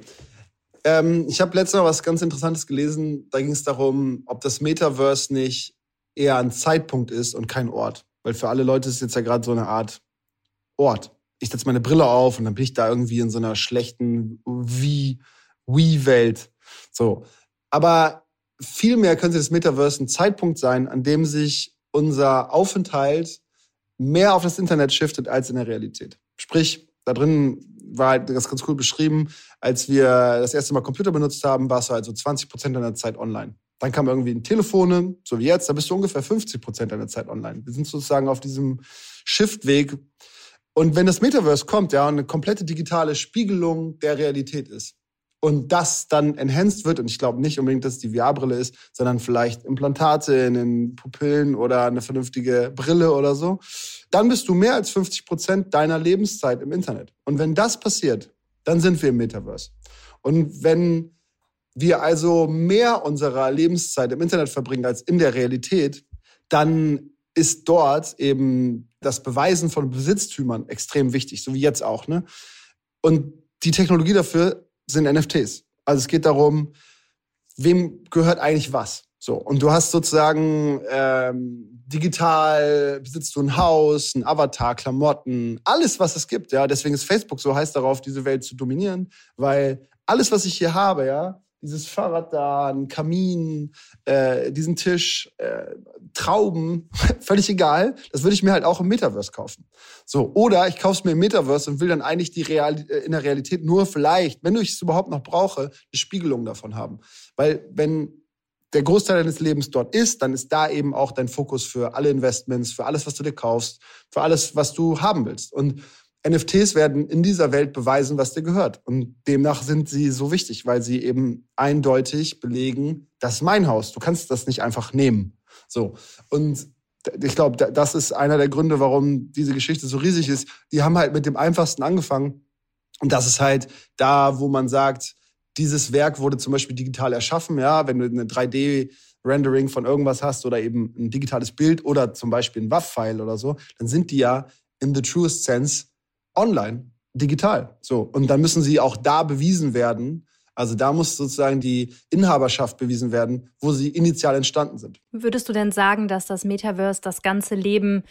ähm, ich habe letztes Mal was ganz Interessantes gelesen. Da ging es darum, ob das Metaverse nicht eher ein Zeitpunkt ist und kein Ort. Weil für alle Leute ist es jetzt ja gerade so eine Art Ort. Ich setze meine Brille auf und dann bin ich da irgendwie in so einer schlechten Wii-Welt so. Aber vielmehr könnte das Metaverse ein Zeitpunkt sein, an dem sich unser Aufenthalt mehr auf das Internet shiftet als in der Realität. Sprich, da drin war halt das ganz cool beschrieben, als wir das erste Mal Computer benutzt haben, warst du halt so 20 Prozent deiner Zeit online. Dann kam irgendwie ein Telefone, so wie jetzt, da bist du ungefähr 50 Prozent deiner Zeit online. Wir sind sozusagen auf diesem Shiftweg. Und wenn das Metaverse kommt, ja, und eine komplette digitale Spiegelung der Realität ist, und das dann enhanced wird, und ich glaube nicht unbedingt, dass es die VR-Brille ist, sondern vielleicht Implantate in den Pupillen oder eine vernünftige Brille oder so, dann bist du mehr als 50 Prozent deiner Lebenszeit im Internet. Und wenn das passiert, dann sind wir im Metaverse. Und wenn wir also mehr unserer Lebenszeit im Internet verbringen als in der Realität, dann ist dort eben das Beweisen von Besitztümern extrem wichtig, so wie jetzt auch. Ne? Und die Technologie dafür sind NFTs. Also es geht darum, wem gehört eigentlich was. So und du hast sozusagen ähm, digital besitzt du ein Haus, ein Avatar, Klamotten, alles was es gibt. Ja, deswegen ist Facebook so heiß darauf, diese Welt zu dominieren, weil alles was ich hier habe, ja, dieses Fahrrad da, ein Kamin, äh, diesen Tisch, äh, Trauben, völlig egal. Das würde ich mir halt auch im Metaverse kaufen. So, oder ich kaufe es mir im Metaverse und will dann eigentlich die Real äh, in der Realität nur vielleicht, wenn ich es überhaupt noch brauche, eine Spiegelung davon haben. Weil wenn der Großteil deines Lebens dort ist, dann ist da eben auch dein Fokus für alle Investments, für alles, was du dir kaufst, für alles, was du haben willst. Und NFTs werden in dieser Welt beweisen, was dir gehört. Und demnach sind sie so wichtig, weil sie eben eindeutig belegen, das ist mein Haus. Du kannst das nicht einfach nehmen. So. Und ich glaube, das ist einer der Gründe, warum diese Geschichte so riesig ist. Die haben halt mit dem Einfachsten angefangen. Und das ist halt da, wo man sagt, dieses Werk wurde zum Beispiel digital erschaffen. Ja, wenn du eine 3D Rendering von irgendwas hast oder eben ein digitales Bild oder zum Beispiel ein WAV-File oder so, dann sind die ja in the truest sense online, digital. So. Und dann müssen sie auch da bewiesen werden. Also da muss sozusagen die Inhaberschaft bewiesen werden, wo sie initial entstanden sind. Würdest du denn sagen, dass das Metaverse das ganze Leben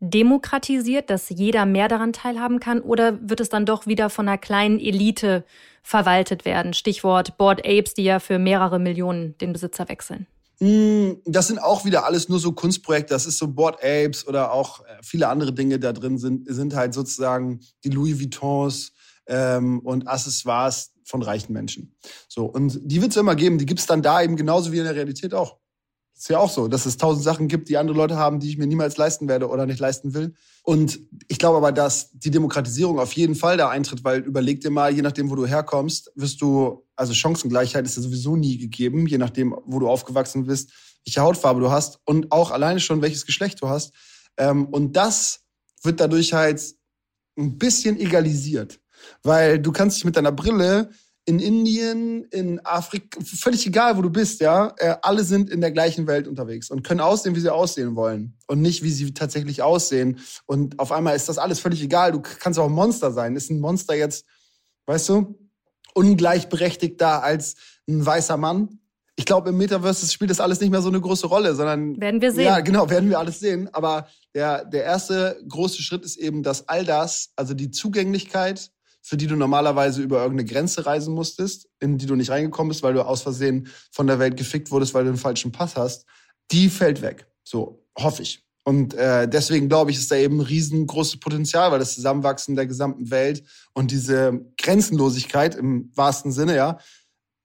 demokratisiert, dass jeder mehr daran teilhaben kann? Oder wird es dann doch wieder von einer kleinen Elite verwaltet werden? Stichwort Board Apes, die ja für mehrere Millionen den Besitzer wechseln. Hm, das sind auch wieder alles nur so Kunstprojekte. Das ist so Board Apes oder auch äh, viele andere Dinge da drin sind, sind halt sozusagen die Louis Vuittons ähm, und Accessoires von reichen Menschen. So, und die wird es immer geben. Die gibt es dann da eben genauso wie in der Realität auch. Ist ja auch so, dass es tausend Sachen gibt, die andere Leute haben, die ich mir niemals leisten werde oder nicht leisten will. Und ich glaube aber, dass die Demokratisierung auf jeden Fall da eintritt, weil überleg dir mal, je nachdem, wo du herkommst, wirst du, also Chancengleichheit ist ja sowieso nie gegeben, je nachdem, wo du aufgewachsen bist, welche Hautfarbe du hast und auch alleine schon, welches Geschlecht du hast. Ähm, und das wird dadurch halt ein bisschen egalisiert, weil du kannst dich mit deiner Brille in Indien, in Afrika, völlig egal, wo du bist, ja, äh, alle sind in der gleichen Welt unterwegs und können aussehen, wie sie aussehen wollen und nicht, wie sie tatsächlich aussehen. Und auf einmal ist das alles völlig egal. Du kannst auch ein Monster sein. Ist ein Monster jetzt, weißt du, ungleichberechtigt da als ein weißer Mann? Ich glaube, im Metaverse spielt das alles nicht mehr so eine große Rolle, sondern werden wir sehen. Ja, genau, werden wir alles sehen. Aber der der erste große Schritt ist eben, dass all das, also die Zugänglichkeit für die du normalerweise über irgendeine Grenze reisen musstest, in die du nicht reingekommen bist, weil du aus Versehen von der Welt gefickt wurdest, weil du den falschen Pass hast, die fällt weg. So, hoffe ich. Und äh, deswegen glaube ich, ist da eben ein riesengroßes Potenzial, weil das Zusammenwachsen der gesamten Welt und diese Grenzenlosigkeit im wahrsten Sinne, ja,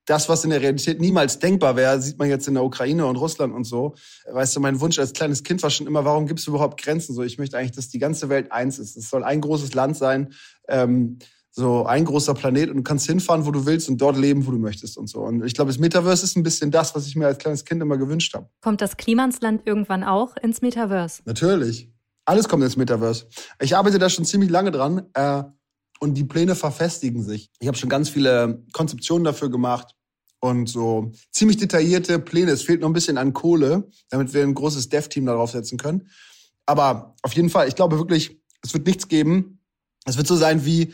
das, was in der Realität niemals denkbar wäre, sieht man jetzt in der Ukraine und Russland und so. Weißt du, mein Wunsch als kleines Kind war schon immer, warum gibt es überhaupt Grenzen? So, ich möchte eigentlich, dass die ganze Welt eins ist. Es soll ein großes Land sein. Ähm, so ein großer Planet und du kannst hinfahren, wo du willst und dort leben, wo du möchtest und so. Und ich glaube, das Metaverse ist ein bisschen das, was ich mir als kleines Kind immer gewünscht habe. Kommt das Klimansland irgendwann auch ins Metaverse? Natürlich. Alles kommt ins Metaverse. Ich arbeite da schon ziemlich lange dran äh, und die Pläne verfestigen sich. Ich habe schon ganz viele Konzeptionen dafür gemacht und so ziemlich detaillierte Pläne. Es fehlt noch ein bisschen an Kohle, damit wir ein großes Dev-Team darauf setzen können. Aber auf jeden Fall, ich glaube wirklich, es wird nichts geben. Es wird so sein wie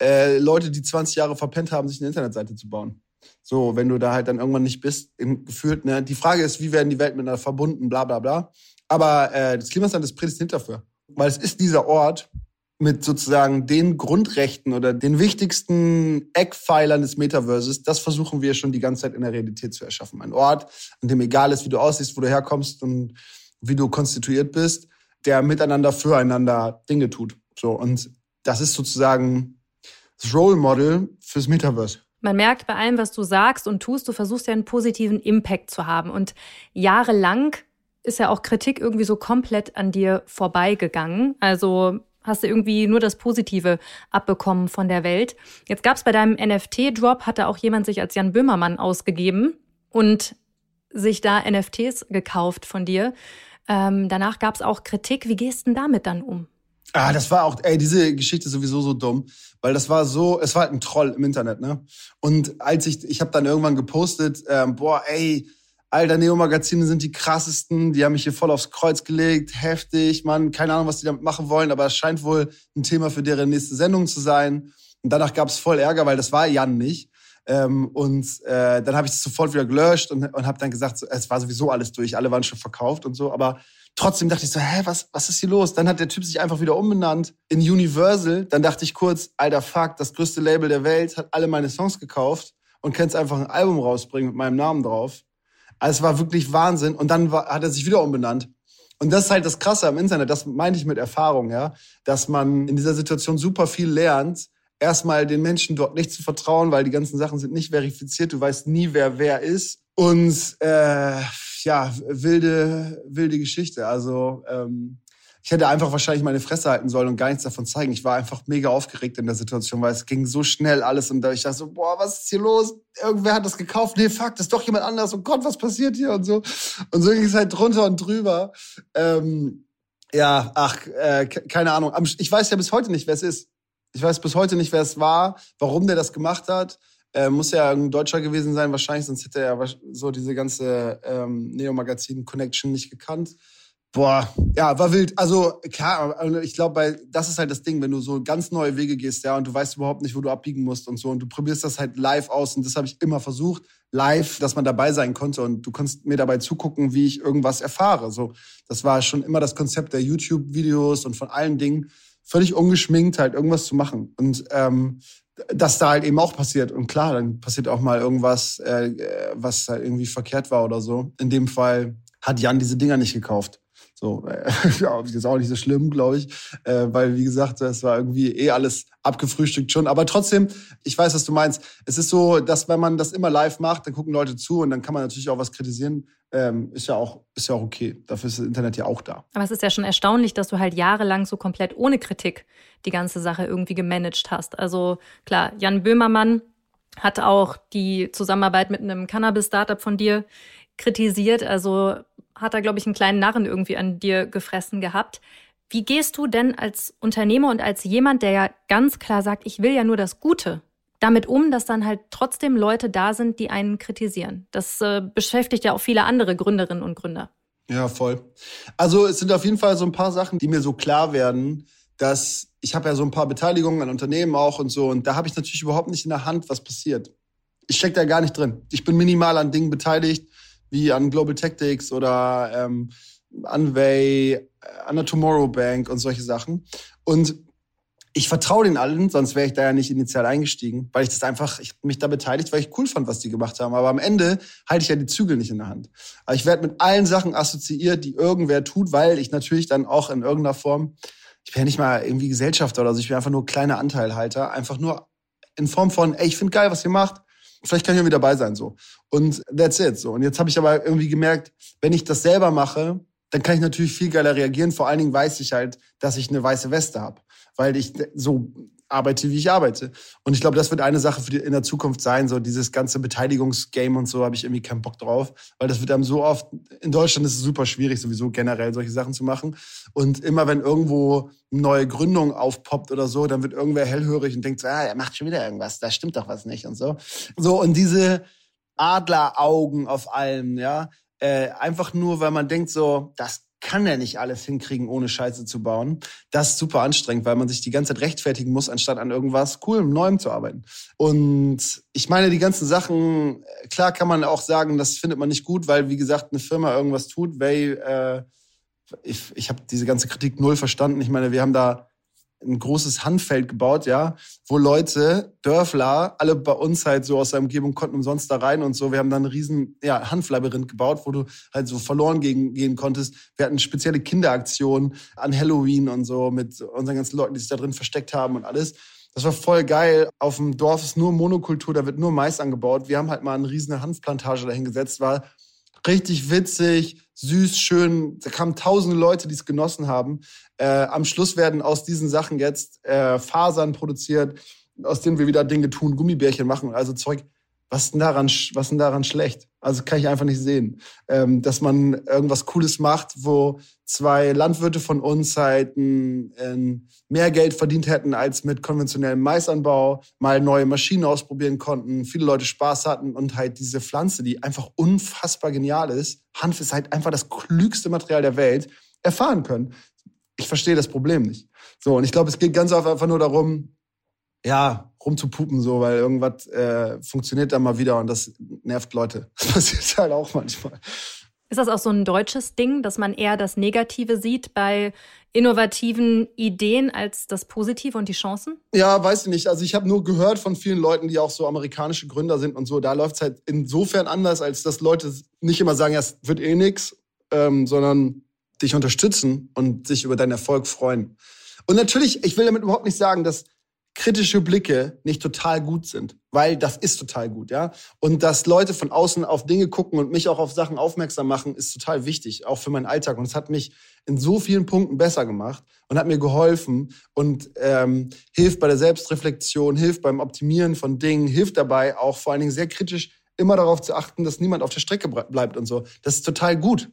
äh, Leute, die 20 Jahre verpennt haben, sich eine Internetseite zu bauen. So, wenn du da halt dann irgendwann nicht bist, gefühlt, ne? Die Frage ist, wie werden die Welt miteinander verbunden, bla bla bla. Aber äh, das Klimasland ist prädestiniert dafür. Weil es ist dieser Ort mit sozusagen den Grundrechten oder den wichtigsten Eckpfeilern des Metaverses, das versuchen wir schon die ganze Zeit in der Realität zu erschaffen. Ein Ort, an dem egal ist, wie du aussiehst, wo du herkommst und wie du konstituiert bist, der miteinander füreinander Dinge tut. So, und das ist sozusagen das Role Model fürs Metaverse. Man merkt bei allem, was du sagst und tust, du versuchst ja einen positiven Impact zu haben. Und jahrelang ist ja auch Kritik irgendwie so komplett an dir vorbeigegangen. Also hast du irgendwie nur das Positive abbekommen von der Welt. Jetzt gab es bei deinem NFT-Drop, hatte auch jemand sich als Jan Böhmermann ausgegeben und sich da NFTs gekauft von dir. Ähm, danach gab es auch Kritik. Wie gehst du denn damit dann um? Ah, das war auch, ey, diese Geschichte sowieso so dumm, weil das war so, es war halt ein Troll im Internet, ne? Und als ich, ich habe dann irgendwann gepostet, ähm, boah, ey, alter Neo-Magazine sind die krassesten, die haben mich hier voll aufs Kreuz gelegt, heftig, man, keine Ahnung, was die damit machen wollen, aber es scheint wohl ein Thema für deren nächste Sendung zu sein. Und danach gab es voll Ärger, weil das war Jan nicht. Ähm, und äh, dann habe ich es sofort wieder gelöscht und, und habe dann gesagt, so, es war sowieso alles durch, alle waren schon verkauft und so, aber Trotzdem dachte ich so, hä, was, was ist hier los? Dann hat der Typ sich einfach wieder umbenannt in Universal. Dann dachte ich kurz, alter Fuck, das größte Label der Welt hat alle meine Songs gekauft und kannst einfach ein Album rausbringen mit meinem Namen drauf. Also es war wirklich Wahnsinn. Und dann war, hat er sich wieder umbenannt. Und das ist halt das Krasse am Internet, das meine ich mit Erfahrung, ja, dass man in dieser Situation super viel lernt, erstmal den Menschen dort nicht zu vertrauen, weil die ganzen Sachen sind nicht verifiziert, du weißt nie, wer wer ist. Und äh, ja, wilde, wilde Geschichte. Also ähm, ich hätte einfach wahrscheinlich meine Fresse halten sollen und gar nichts davon zeigen. Ich war einfach mega aufgeregt in der Situation, weil es ging so schnell alles und da ich dachte so, boah, was ist hier los? Irgendwer hat das gekauft. Nee, fuck, das ist doch jemand anders. Oh Gott, was passiert hier und so. Und so ging es halt drunter und drüber. Ähm, ja, ach, äh, keine Ahnung. Ich weiß ja bis heute nicht, wer es ist. Ich weiß bis heute nicht, wer es war, warum der das gemacht hat. Äh, muss ja ein Deutscher gewesen sein, wahrscheinlich, sonst hätte er so diese ganze ähm, Neo-Magazin-Connection nicht gekannt. Boah, ja, war wild. Also klar, ich glaube, das ist halt das Ding, wenn du so ganz neue Wege gehst, ja, und du weißt überhaupt nicht, wo du abbiegen musst und so, und du probierst das halt live aus, und das habe ich immer versucht, live, dass man dabei sein konnte, und du konntest mir dabei zugucken, wie ich irgendwas erfahre. So, das war schon immer das Konzept der YouTube-Videos und von allen Dingen, völlig ungeschminkt halt irgendwas zu machen. Und ähm, das da halt eben auch passiert. Und klar, dann passiert auch mal irgendwas, äh, was halt irgendwie verkehrt war oder so. In dem Fall hat Jan diese Dinger nicht gekauft. So, äh, ja, ist auch nicht so schlimm, glaube ich, äh, weil wie gesagt, es war irgendwie eh alles abgefrühstückt schon. Aber trotzdem, ich weiß, was du meinst. Es ist so, dass wenn man das immer live macht, dann gucken Leute zu und dann kann man natürlich auch was kritisieren. Ähm, ist ja auch ist ja auch okay. Dafür ist das Internet ja auch da. Aber es ist ja schon erstaunlich, dass du halt jahrelang so komplett ohne Kritik die ganze Sache irgendwie gemanagt hast. Also klar, Jan Böhmermann hat auch die Zusammenarbeit mit einem Cannabis-Startup von dir kritisiert. Also hat er, glaube ich, einen kleinen Narren irgendwie an dir gefressen gehabt. Wie gehst du denn als Unternehmer und als jemand, der ja ganz klar sagt, ich will ja nur das Gute, damit um, dass dann halt trotzdem Leute da sind, die einen kritisieren? Das äh, beschäftigt ja auch viele andere Gründerinnen und Gründer. Ja, voll. Also es sind auf jeden Fall so ein paar Sachen, die mir so klar werden, dass ich habe ja so ein paar Beteiligungen an Unternehmen auch und so und da habe ich natürlich überhaupt nicht in der Hand, was passiert. Ich stecke da gar nicht drin. Ich bin minimal an Dingen beteiligt wie an Global Tactics oder ähm, Unway, äh, an der Tomorrow Bank und solche Sachen. Und ich vertraue den allen, sonst wäre ich da ja nicht initial eingestiegen, weil ich das einfach, ich mich da beteiligt, weil ich cool fand, was die gemacht haben. Aber am Ende halte ich ja die Zügel nicht in der Hand. Aber ich werde mit allen Sachen assoziiert, die irgendwer tut, weil ich natürlich dann auch in irgendeiner Form, ich bin ja nicht mal irgendwie Gesellschafter oder so, ich bin einfach nur kleiner Anteilhalter, einfach nur in Form von, ey, ich finde geil, was ihr macht vielleicht kann ich irgendwie dabei sein so. Und that's it so. Und jetzt habe ich aber irgendwie gemerkt, wenn ich das selber mache, dann kann ich natürlich viel geiler reagieren. Vor allen Dingen weiß ich halt, dass ich eine weiße Weste habe, weil ich so arbeite, wie ich arbeite. Und ich glaube, das wird eine Sache für die, in der Zukunft sein. So dieses ganze Beteiligungsgame und so habe ich irgendwie keinen Bock drauf, weil das wird einem so oft, in Deutschland ist es super schwierig, sowieso generell solche Sachen zu machen. Und immer wenn irgendwo eine neue Gründung aufpoppt oder so, dann wird irgendwer hellhörig und denkt so, ah, er macht schon wieder irgendwas, da stimmt doch was nicht und so. So, und diese Adleraugen auf allem, ja, äh, einfach nur, weil man denkt so, das kann er nicht alles hinkriegen, ohne Scheiße zu bauen. Das ist super anstrengend, weil man sich die ganze Zeit rechtfertigen muss, anstatt an irgendwas Coolem, Neuem zu arbeiten. Und ich meine, die ganzen Sachen, klar kann man auch sagen, das findet man nicht gut, weil, wie gesagt, eine Firma irgendwas tut, weil äh, ich, ich habe diese ganze Kritik null verstanden. Ich meine, wir haben da ein großes Handfeld gebaut, ja, wo Leute, Dörfler, alle bei uns halt so aus der Umgebung konnten umsonst da rein und so. Wir haben dann ein riesen ja, Hanflabyrinth gebaut, wo du halt so verloren gehen, gehen konntest. Wir hatten spezielle Kinderaktionen an Halloween und so mit unseren ganzen Leuten, die sich da drin versteckt haben und alles. Das war voll geil. Auf dem Dorf ist nur Monokultur, da wird nur Mais angebaut. Wir haben halt mal eine riesige Hanfplantage dahingesetzt, war richtig witzig, süß, schön. Da kamen tausende Leute, die es genossen haben. Äh, am Schluss werden aus diesen Sachen jetzt äh, Fasern produziert, aus denen wir wieder Dinge tun, Gummibärchen machen, also Zeug. Was ist denn daran, was denn daran schlecht? Also kann ich einfach nicht sehen. Ähm, dass man irgendwas Cooles macht, wo zwei Landwirte von uns halt ein, ein mehr Geld verdient hätten als mit konventionellem Maisanbau, mal neue Maschinen ausprobieren konnten, viele Leute Spaß hatten und halt diese Pflanze, die einfach unfassbar genial ist, Hanf ist halt einfach das klügste Material der Welt, erfahren können. Ich verstehe das Problem nicht. So, und ich glaube, es geht ganz einfach nur darum, ja, rumzupupen, so, weil irgendwas äh, funktioniert dann mal wieder und das nervt Leute. Das passiert halt auch manchmal. Ist das auch so ein deutsches Ding, dass man eher das Negative sieht bei innovativen Ideen als das Positive und die Chancen? Ja, weiß ich nicht. Also ich habe nur gehört von vielen Leuten, die auch so amerikanische Gründer sind und so. Da läuft es halt insofern anders, als dass Leute nicht immer sagen, ja, es wird eh nix, ähm, sondern dich unterstützen und sich über deinen Erfolg freuen. Und natürlich, ich will damit überhaupt nicht sagen, dass kritische Blicke nicht total gut sind, weil das ist total gut, ja. Und dass Leute von außen auf Dinge gucken und mich auch auf Sachen aufmerksam machen, ist total wichtig, auch für meinen Alltag. Und es hat mich in so vielen Punkten besser gemacht und hat mir geholfen und ähm, hilft bei der Selbstreflexion, hilft beim Optimieren von Dingen, hilft dabei auch vor allen Dingen sehr kritisch immer darauf zu achten, dass niemand auf der Strecke bleibt und so. Das ist total gut.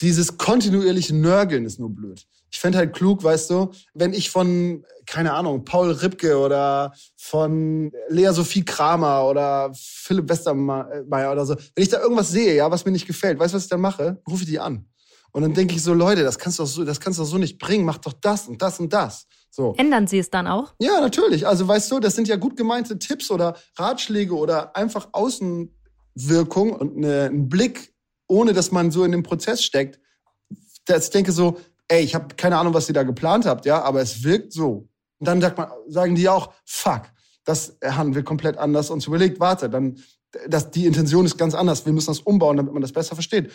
Dieses kontinuierliche Nörgeln ist nur blöd. Ich fände halt klug, weißt du, wenn ich von, keine Ahnung, Paul Ripke oder von Lea Sophie Kramer oder Philipp Westermeier oder so, wenn ich da irgendwas sehe, ja, was mir nicht gefällt, weißt du, was ich dann mache? Rufe ich die an. Und dann denke ich so, Leute, das kannst du doch so, das kannst du doch so nicht bringen, mach doch das und das und das. So. Ändern Sie es dann auch? Ja, natürlich. Also weißt du, das sind ja gut gemeinte Tipps oder Ratschläge oder einfach Außenwirkung und eine, ein Blick, ohne dass man so in dem Prozess steckt. Dass ich denke so, ey, ich habe keine Ahnung, was ihr da geplant habt, ja, aber es wirkt so. Und dann sagt man, sagen die auch, fuck, das haben wir komplett anders uns überlegt. Warte, dann, das, die Intention ist ganz anders. Wir müssen das umbauen, damit man das besser versteht.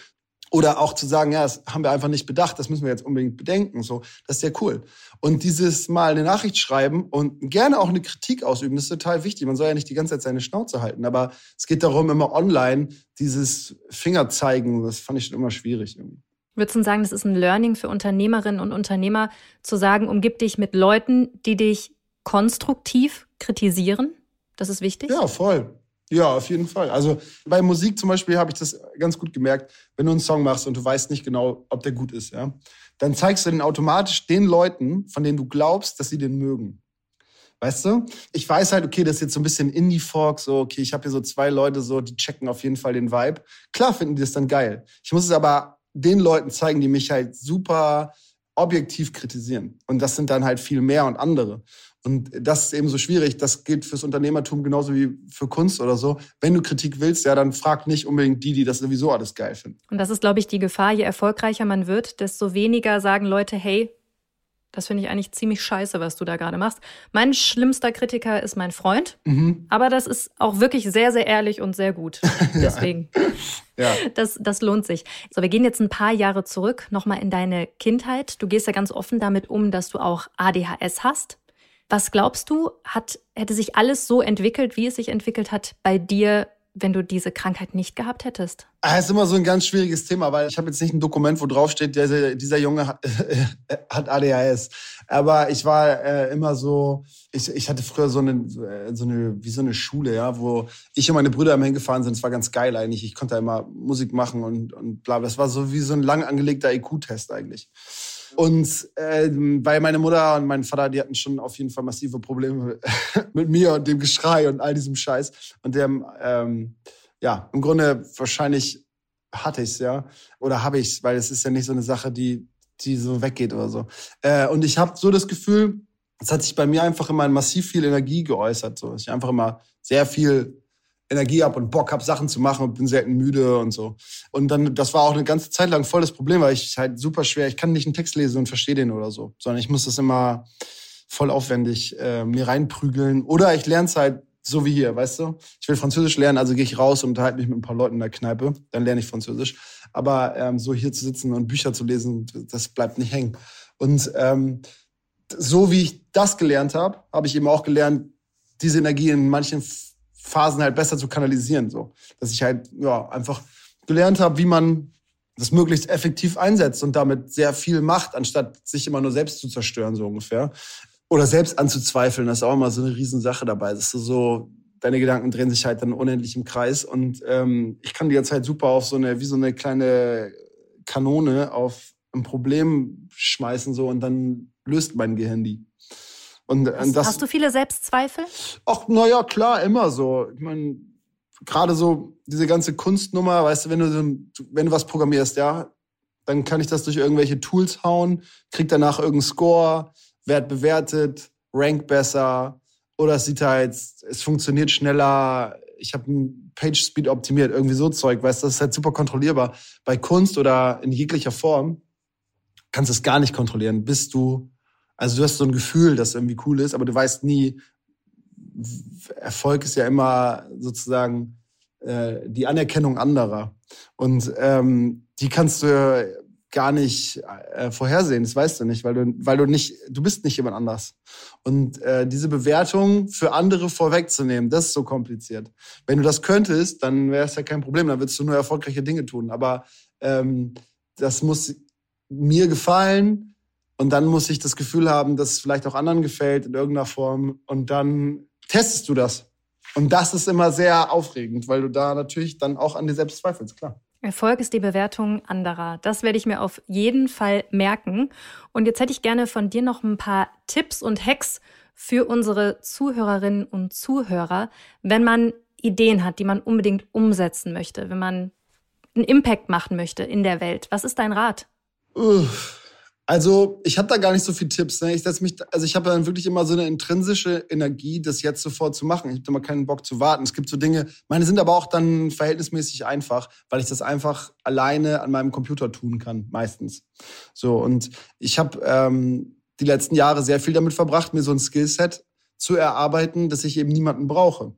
Oder auch zu sagen, ja, das haben wir einfach nicht bedacht, das müssen wir jetzt unbedingt bedenken. So, das ist sehr cool. Und dieses Mal eine Nachricht schreiben und gerne auch eine Kritik ausüben, das ist total wichtig. Man soll ja nicht die ganze Zeit seine Schnauze halten, aber es geht darum, immer online dieses Finger zeigen, das fand ich schon immer schwierig. Irgendwie. Würdest du sagen, das ist ein Learning für Unternehmerinnen und Unternehmer, zu sagen, umgib dich mit Leuten, die dich konstruktiv kritisieren? Das ist wichtig? Ja, voll. Ja, auf jeden Fall. Also bei Musik zum Beispiel habe ich das ganz gut gemerkt, wenn du einen Song machst und du weißt nicht genau, ob der gut ist, ja, dann zeigst du den automatisch den Leuten, von denen du glaubst, dass sie den mögen. Weißt du? Ich weiß halt, okay, das ist jetzt so ein bisschen Indie-Folk, so, okay, ich habe hier so zwei Leute, so, die checken auf jeden Fall den Vibe. Klar finden die das dann geil. Ich muss es aber den Leuten zeigen, die mich halt super objektiv kritisieren. Und das sind dann halt viel mehr und andere. Und das ist eben so schwierig. Das gilt fürs Unternehmertum genauso wie für Kunst oder so. Wenn du Kritik willst, ja, dann frag nicht unbedingt die, die das sowieso alles geil finden. Und das ist, glaube ich, die Gefahr. Je erfolgreicher man wird, desto weniger sagen Leute, hey, das finde ich eigentlich ziemlich scheiße, was du da gerade machst. Mein schlimmster Kritiker ist mein Freund. Mhm. Aber das ist auch wirklich sehr, sehr ehrlich und sehr gut. Deswegen. ja. Das, das lohnt sich. So, wir gehen jetzt ein paar Jahre zurück, nochmal in deine Kindheit. Du gehst ja ganz offen damit um, dass du auch ADHS hast. Was glaubst du, hat, hätte sich alles so entwickelt, wie es sich entwickelt hat bei dir wenn du diese Krankheit nicht gehabt hättest? Das ah, ist immer so ein ganz schwieriges Thema, weil ich habe jetzt nicht ein Dokument, wo drauf steht, dieser, dieser Junge hat, hat ADHS. Aber ich war äh, immer so, ich, ich hatte früher so eine, äh, so eine, wie so eine Schule, ja, wo ich und meine Brüder immer hingefahren sind. Es war ganz geil eigentlich. Ich konnte da immer Musik machen und, und bla. Das war so wie so ein lang angelegter IQ-Test eigentlich. Und äh, weil meine Mutter und mein Vater, die hatten schon auf jeden Fall massive Probleme mit mir und dem Geschrei und all diesem Scheiß. Und dem, ähm, ja, im Grunde wahrscheinlich hatte ich's ja. Oder habe ich's, weil es ist ja nicht so eine Sache, die, die so weggeht oder so. Äh, und ich habe so das Gefühl, es hat sich bei mir einfach immer massiv viel Energie geäußert. So. Ich einfach immer sehr viel Energie habe und Bock habe, Sachen zu machen und bin selten müde und so. Und dann, das war auch eine ganze Zeit lang voll das Problem, weil ich halt super schwer, ich kann nicht einen Text lesen und verstehe den oder so, sondern ich muss das immer voll aufwendig äh, mir reinprügeln. Oder ich lerne es halt so wie hier, weißt du? Ich will Französisch lernen, also gehe ich raus und unterhalte mich mit ein paar Leuten in der Kneipe, dann lerne ich Französisch. Aber ähm, so hier zu sitzen und Bücher zu lesen, das bleibt nicht hängen. Und ähm, so wie ich das gelernt habe, habe ich eben auch gelernt, diese Energie in manchen Phasen halt besser zu kanalisieren. So. Dass ich halt ja, einfach gelernt habe, wie man das möglichst effektiv einsetzt und damit sehr viel macht, anstatt sich immer nur selbst zu zerstören, so ungefähr. Oder selbst anzuzweifeln, das ist auch immer so eine Riesensache dabei. Das ist so, deine Gedanken drehen sich halt dann unendlich im Kreis. Und ähm, ich kann die jetzt halt super auf so eine, wie so eine kleine Kanone auf ein Problem schmeißen so und dann löst mein Gehirn die. Und, hast, das, hast du viele Selbstzweifel? Ach, naja, klar, immer so. Ich meine, gerade so diese ganze Kunstnummer, weißt du, wenn du, wenn du was programmierst, ja, dann kann ich das durch irgendwelche Tools hauen, krieg danach irgendeinen Score, werd bewertet, rank besser oder es sieht halt, es funktioniert schneller, ich habe ein Page Speed optimiert, irgendwie so Zeug, weißt du, das ist halt super kontrollierbar. Bei Kunst oder in jeglicher Form kannst du es gar nicht kontrollieren, bist du, also du hast so ein Gefühl, dass irgendwie cool ist, aber du weißt nie, Erfolg ist ja immer sozusagen äh, die Anerkennung anderer. Und ähm, die kannst du gar nicht äh, vorhersehen, das weißt du nicht, weil du, weil du nicht, du bist nicht jemand anders. Und äh, diese Bewertung für andere vorwegzunehmen, das ist so kompliziert. Wenn du das könntest, dann wäre es ja kein Problem, dann würdest du nur erfolgreiche Dinge tun. Aber ähm, das muss mir gefallen und dann muss ich das Gefühl haben, dass es vielleicht auch anderen gefällt in irgendeiner Form und dann testest du das. Und das ist immer sehr aufregend, weil du da natürlich dann auch an dir selbst zweifelst, klar. Erfolg ist die Bewertung anderer. Das werde ich mir auf jeden Fall merken. Und jetzt hätte ich gerne von dir noch ein paar Tipps und Hacks für unsere Zuhörerinnen und Zuhörer, wenn man Ideen hat, die man unbedingt umsetzen möchte, wenn man einen Impact machen möchte in der Welt. Was ist dein Rat? Uff. Also, ich habe da gar nicht so viele Tipps. Ne? Ich setz mich, also ich habe dann wirklich immer so eine intrinsische Energie, das jetzt sofort zu machen. Ich habe immer keinen Bock zu warten. Es gibt so Dinge, meine sind aber auch dann verhältnismäßig einfach, weil ich das einfach alleine an meinem Computer tun kann, meistens. So, und ich habe ähm, die letzten Jahre sehr viel damit verbracht, mir so ein Skillset zu erarbeiten, dass ich eben niemanden brauche.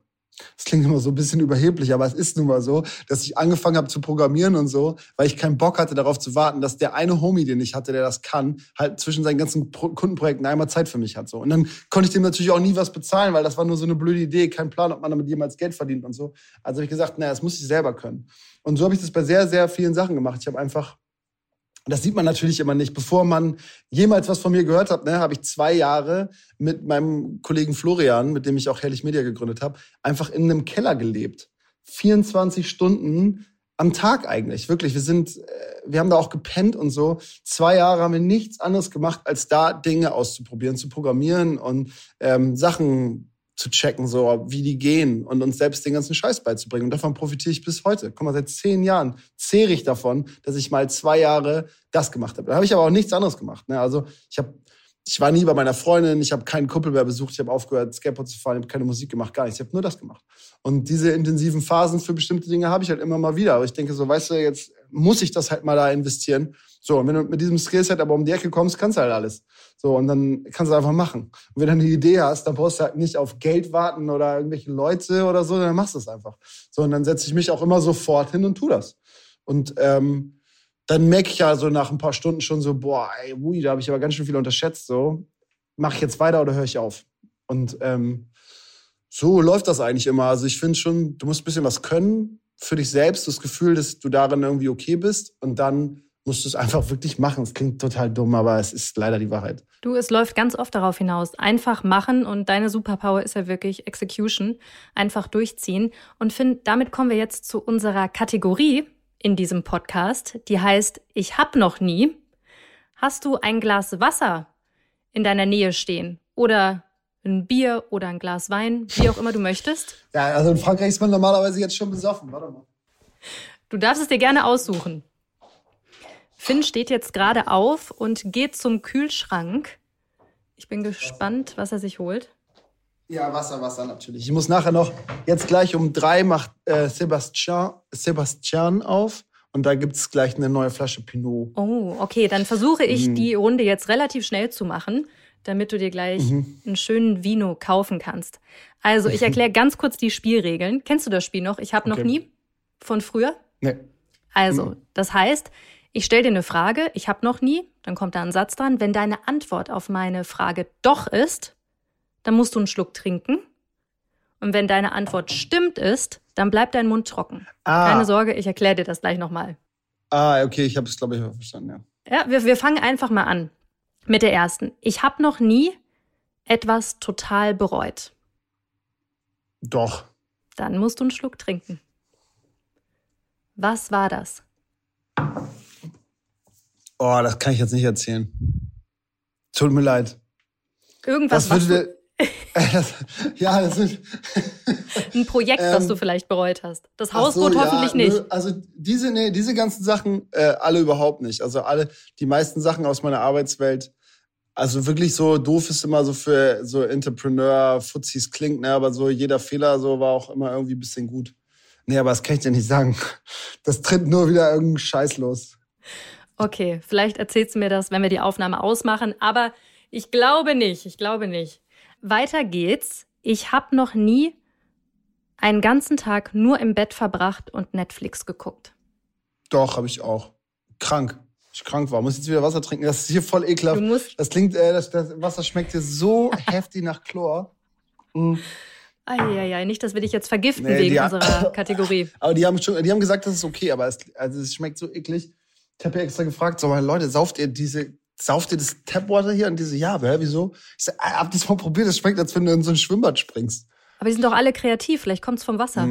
Das klingt immer so ein bisschen überheblich, aber es ist nun mal so, dass ich angefangen habe zu programmieren und so, weil ich keinen Bock hatte, darauf zu warten, dass der eine Homie, den ich hatte, der das kann, halt zwischen seinen ganzen Kundenprojekten einmal Zeit für mich hat. So. Und dann konnte ich dem natürlich auch nie was bezahlen, weil das war nur so eine blöde Idee, kein Plan, ob man damit jemals Geld verdient und so. Also habe ich gesagt, naja, das muss ich selber können. Und so habe ich das bei sehr, sehr vielen Sachen gemacht. Ich habe einfach das sieht man natürlich immer nicht. Bevor man jemals was von mir gehört hat, ne, habe ich zwei Jahre mit meinem Kollegen Florian, mit dem ich auch Herrlich Media gegründet habe, einfach in einem Keller gelebt. 24 Stunden am Tag eigentlich, wirklich. Wir sind, äh, wir haben da auch gepennt und so. Zwei Jahre haben wir nichts anderes gemacht, als da Dinge auszuprobieren, zu programmieren und ähm, Sachen zu checken, so wie die gehen und uns selbst den ganzen Scheiß beizubringen. Und davon profitiere ich bis heute. Guck mal, seit zehn Jahren zehre ich davon, dass ich mal zwei Jahre das gemacht habe. Da habe ich aber auch nichts anderes gemacht. Ne? Also ich habe ich war nie bei meiner Freundin, ich habe keinen Kumpel mehr besucht, ich habe aufgehört, Skateboard zu fahren, ich habe keine Musik gemacht, gar nichts. Ich habe nur das gemacht. Und diese intensiven Phasen für bestimmte Dinge habe ich halt immer mal wieder. Aber ich denke so, weißt du, jetzt muss ich das halt mal da investieren. So, und wenn du mit diesem Skillset aber um die Ecke kommst, kannst du halt alles. So, und dann kannst du einfach machen. Und wenn du eine Idee hast, dann brauchst du halt nicht auf Geld warten oder irgendwelche Leute oder so, dann machst du es einfach. So, und dann setze ich mich auch immer sofort hin und tu das. Und ähm, dann merke ich ja so nach ein paar Stunden schon so, boah, ey, ui, da habe ich aber ganz schön viel unterschätzt. So, mache ich jetzt weiter oder höre ich auf? Und ähm, so läuft das eigentlich immer. Also ich finde schon, du musst ein bisschen was können für dich selbst, das Gefühl, dass du darin irgendwie okay bist und dann musst du es einfach wirklich machen. Es klingt total dumm, aber es ist leider die Wahrheit. Du, es läuft ganz oft darauf hinaus. Einfach machen und deine Superpower ist ja wirklich Execution. Einfach durchziehen. Und Finn, damit kommen wir jetzt zu unserer Kategorie in diesem Podcast, die heißt Ich hab noch nie. Hast du ein Glas Wasser in deiner Nähe stehen oder ein Bier oder ein Glas Wein, wie auch immer du möchtest? Ja, also in Frankreich ist man normalerweise jetzt schon besoffen. Warte mal. Du darfst es dir gerne aussuchen. Finn steht jetzt gerade auf und geht zum Kühlschrank. Ich bin gespannt, was er sich holt. Ja, Wasser, Wasser natürlich. Ich muss nachher noch, jetzt gleich um drei macht äh, Sebastian, Sebastian auf. Und da gibt es gleich eine neue Flasche Pinot. Oh, okay. Dann versuche ich, mhm. die Runde jetzt relativ schnell zu machen, damit du dir gleich mhm. einen schönen Vino kaufen kannst. Also, ich erkläre ganz kurz die Spielregeln. Kennst du das Spiel noch? Ich habe okay. noch nie von früher. Nee. Also, mhm. das heißt, ich stelle dir eine Frage, ich habe noch nie, dann kommt da ein Satz dran. Wenn deine Antwort auf meine Frage doch ist, dann musst du einen Schluck trinken. Und wenn deine Antwort stimmt ist, dann bleibt dein Mund trocken. Ah. Keine Sorge, ich erkläre dir das gleich nochmal. Ah, okay, ich habe es, glaube ich, verstanden, ja. Ja, wir, wir fangen einfach mal an mit der ersten. Ich habe noch nie etwas total bereut. Doch. Dann musst du einen Schluck trinken. Was war das? Oh, das kann ich jetzt nicht erzählen. Tut mir leid. Irgendwas, was das, ja, das ist ein Projekt, ähm, das du vielleicht bereut hast. Das Hausboot so, hoffentlich ja, nicht. Also diese, nee, diese ganzen Sachen äh, alle überhaupt nicht. Also alle, die meisten Sachen aus meiner Arbeitswelt Also wirklich so doof ist immer so für so Entrepreneur-Fuzis klingt, ne? aber so jeder Fehler so war auch immer irgendwie ein bisschen gut. Nee, aber das kann ich dir nicht sagen. Das tritt nur wieder irgendein Scheiß los. Okay, vielleicht erzählst du mir das, wenn wir die Aufnahme ausmachen, aber ich glaube nicht, ich glaube nicht. Weiter geht's. Ich habe noch nie einen ganzen Tag nur im Bett verbracht und Netflix geguckt. Doch, habe ich auch. Krank ich krank war. Muss jetzt wieder Wasser trinken. Das ist hier voll ekelhaft. Du musst das klingt, äh, das, das Wasser schmeckt hier so heftig nach Chlor. Mhm. Eieiei, nicht, dass wir dich jetzt vergiften nee, wegen unserer Kategorie. Aber die haben schon, die haben gesagt, das ist okay, aber es, also es schmeckt so eklig. Ich habe ja extra gefragt, so, Leute, sauft ihr diese, sauft ihr das Tapwater hier? Und diese, ja, hä, wieso? Ich sag, ah, hab das mal probiert, das schmeckt, als wenn du in so ein Schwimmbad springst. Aber die sind doch alle kreativ, vielleicht kommt's vom Wasser.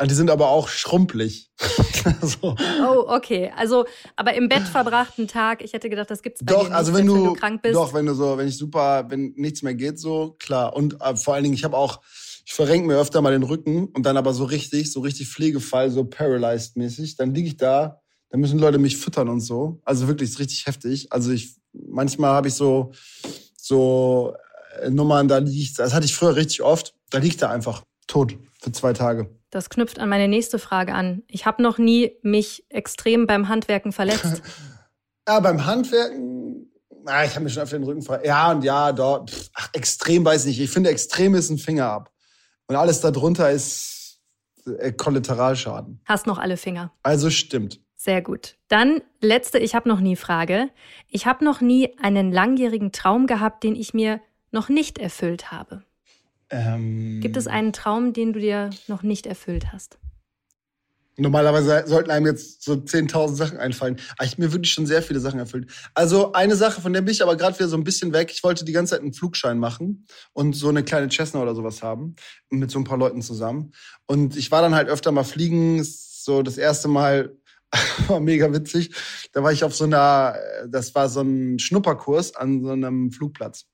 Ah, die sind aber auch schrumpelig. so. Oh, okay. Also, aber im Bett verbrachten Tag, ich hätte gedacht, das gibt's bei doch, dir nicht, also wenn du, wenn du krank bist. Doch, wenn du so, wenn ich super, wenn nichts mehr geht, so, klar. Und äh, vor allen Dingen, ich habe auch, ich verrenke mir öfter mal den Rücken und dann aber so richtig, so richtig Pflegefall, so paralyzed mäßig. Dann liege ich da, dann müssen Leute mich füttern und so. Also wirklich, ist richtig heftig. Also ich, manchmal habe ich so, so äh, Nummern, da liegt, das hatte ich früher richtig oft, da liegt er einfach tot für zwei Tage. Das knüpft an meine nächste Frage an. Ich habe noch nie mich extrem beim Handwerken verletzt. ja, beim Handwerken, na, ich habe mir schon auf den Rücken verletzt. Ja und ja, dort. Ach, extrem weiß ich nicht. Ich finde, extrem ist ein Finger ab. Und alles darunter ist äh, Kollateralschaden. Hast noch alle Finger. Also stimmt. Sehr gut. Dann letzte, ich habe noch nie Frage. Ich habe noch nie einen langjährigen Traum gehabt, den ich mir noch nicht erfüllt habe. Ähm, Gibt es einen Traum, den du dir noch nicht erfüllt hast? Normalerweise sollten einem jetzt so 10.000 Sachen einfallen. Aber ich mir wirklich schon sehr viele Sachen erfüllt. Also eine Sache, von der bin ich aber gerade wieder so ein bisschen weg. Ich wollte die ganze Zeit einen Flugschein machen und so eine kleine Cessna oder sowas haben. Mit so ein paar Leuten zusammen. Und ich war dann halt öfter mal fliegen. So das erste Mal war mega witzig. Da war ich auf so einer, das war so ein Schnupperkurs an so einem Flugplatz.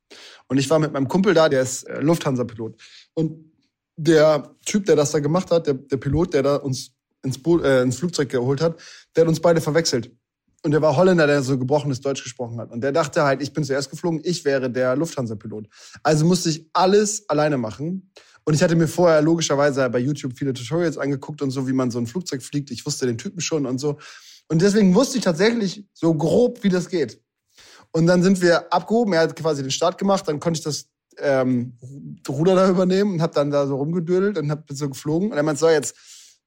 Und ich war mit meinem Kumpel da, der ist äh, Lufthansa-Pilot. Und der Typ, der das da gemacht hat, der, der Pilot, der da uns ins, Boot, äh, ins Flugzeug geholt hat, der hat uns beide verwechselt. Und der war Holländer, der so gebrochenes Deutsch gesprochen hat. Und der dachte halt, ich bin zuerst geflogen, ich wäre der Lufthansa-Pilot. Also musste ich alles alleine machen. Und ich hatte mir vorher logischerweise bei YouTube viele Tutorials angeguckt und so, wie man so ein Flugzeug fliegt. Ich wusste den Typen schon und so. Und deswegen wusste ich tatsächlich so grob, wie das geht. Und dann sind wir abgehoben. Er hat quasi den Start gemacht. Dann konnte ich das ähm, Ruder da übernehmen und habe dann da so rumgedödelt und habe so geflogen. Und er meinte, so, jetzt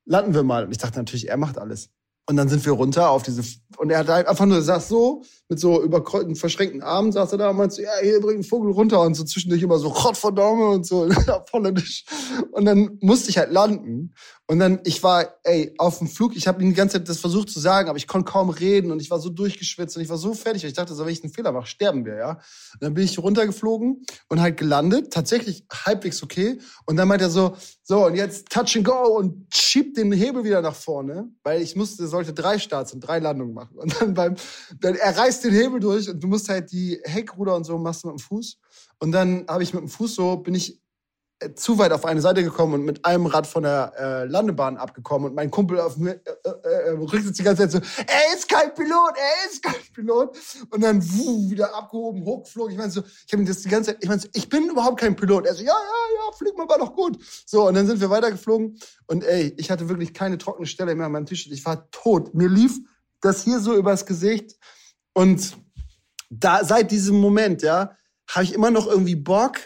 landen wir mal. Und ich dachte natürlich, er macht alles. Und dann sind wir runter auf diese, und er hat einfach nur, saß so, mit so überkreuzten, verschränkten Armen, saß er da und meinte so, ja, hier bringt ein Vogel runter und so zwischendurch immer so, Gottverdaume und so, holländisch. Und dann musste ich halt landen. Und dann, ich war, ey, auf dem Flug, ich habe ihm die ganze Zeit das versucht zu sagen, aber ich konnte kaum reden und ich war so durchgeschwitzt und ich war so fertig. Und ich dachte, so, wenn ich einen Fehler mache, sterben wir, ja. Und dann bin ich runtergeflogen und halt gelandet, tatsächlich halbwegs okay. Und dann meint er so, so, und jetzt touch and go und schiebt den Hebel wieder nach vorne, weil ich musste, sollte drei Starts und drei Landungen machen. Und dann beim, dann er reißt den Hebel durch und du musst halt die Heckruder und so machst mit dem Fuß. Und dann habe ich mit dem Fuß so, bin ich zu weit auf eine Seite gekommen und mit einem Rad von der äh, Landebahn abgekommen und mein Kumpel auf mir äh, äh, äh rückt die ganze Zeit so, er ist kein Pilot, er ist kein Pilot und dann wuh, wieder abgehoben, hochgeflogen. Ich meine so, ich habe das die ganze Zeit, ich meine so, ich bin überhaupt kein Pilot. Er so, ja, ja, ja, flieg mal, war doch gut. So und dann sind wir weitergeflogen und ey, ich hatte wirklich keine trockene Stelle mehr an meinem Tisch. Ich war tot. Mir lief das hier so übers Gesicht und da seit diesem Moment, ja, habe ich immer noch irgendwie Bock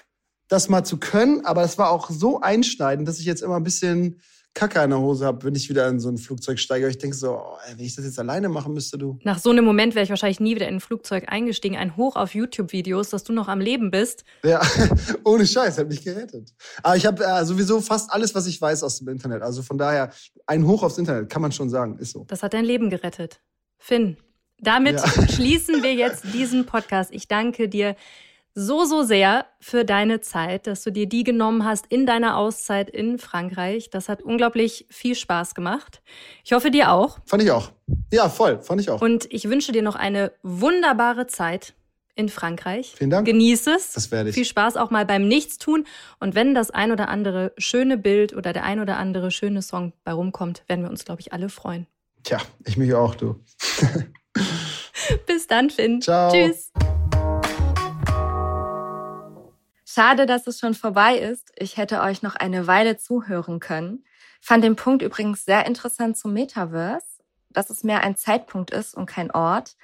das mal zu können, aber es war auch so einschneidend, dass ich jetzt immer ein bisschen Kacke in der Hose habe, wenn ich wieder in so ein Flugzeug steige. Ich denke so, oh, wenn ich das jetzt alleine machen müsste, du. Nach so einem Moment wäre ich wahrscheinlich nie wieder in ein Flugzeug eingestiegen. Ein Hoch auf YouTube-Videos, dass du noch am Leben bist. Ja, ohne Scheiß, hat mich gerettet. Aber ich habe äh, sowieso fast alles, was ich weiß aus dem Internet. Also von daher, ein Hoch aufs Internet, kann man schon sagen, ist so. Das hat dein Leben gerettet. Finn, damit ja. schließen wir jetzt diesen Podcast. Ich danke dir so, so sehr für deine Zeit, dass du dir die genommen hast in deiner Auszeit in Frankreich. Das hat unglaublich viel Spaß gemacht. Ich hoffe dir auch. Fand ich auch. Ja, voll, fand ich auch. Und ich wünsche dir noch eine wunderbare Zeit in Frankreich. Vielen Dank. Genieß es. Das werde ich. Viel Spaß auch mal beim Nichtstun. Und wenn das ein oder andere schöne Bild oder der ein oder andere schöne Song bei rumkommt, werden wir uns, glaube ich, alle freuen. Tja, ich mich auch, du. Bis dann, Finn. Ciao. Tschüss. Schade, dass es schon vorbei ist. Ich hätte euch noch eine Weile zuhören können. Fand den Punkt übrigens sehr interessant zum Metaverse, dass es mehr ein Zeitpunkt ist und kein Ort.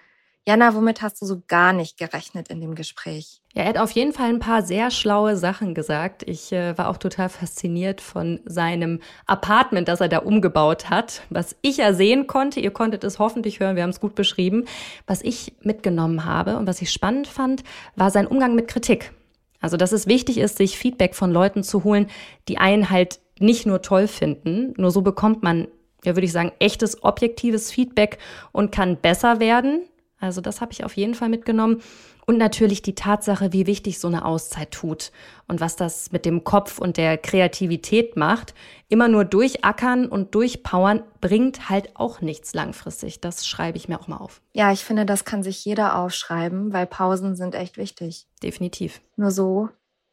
Jana, womit hast du so gar nicht gerechnet in dem Gespräch? Ja, er hat auf jeden Fall ein paar sehr schlaue Sachen gesagt. Ich äh, war auch total fasziniert von seinem Apartment, das er da umgebaut hat. Was ich ja sehen konnte, ihr konntet es hoffentlich hören, wir haben es gut beschrieben. Was ich mitgenommen habe und was ich spannend fand, war sein Umgang mit Kritik. Also, dass es wichtig ist, sich Feedback von Leuten zu holen, die einen halt nicht nur toll finden. Nur so bekommt man, ja, würde ich sagen, echtes objektives Feedback und kann besser werden. Also das habe ich auf jeden Fall mitgenommen. Und natürlich die Tatsache, wie wichtig so eine Auszeit tut und was das mit dem Kopf und der Kreativität macht. Immer nur durchackern und durchpowern bringt halt auch nichts langfristig. Das schreibe ich mir auch mal auf. Ja, ich finde, das kann sich jeder aufschreiben, weil Pausen sind echt wichtig. Definitiv. Nur so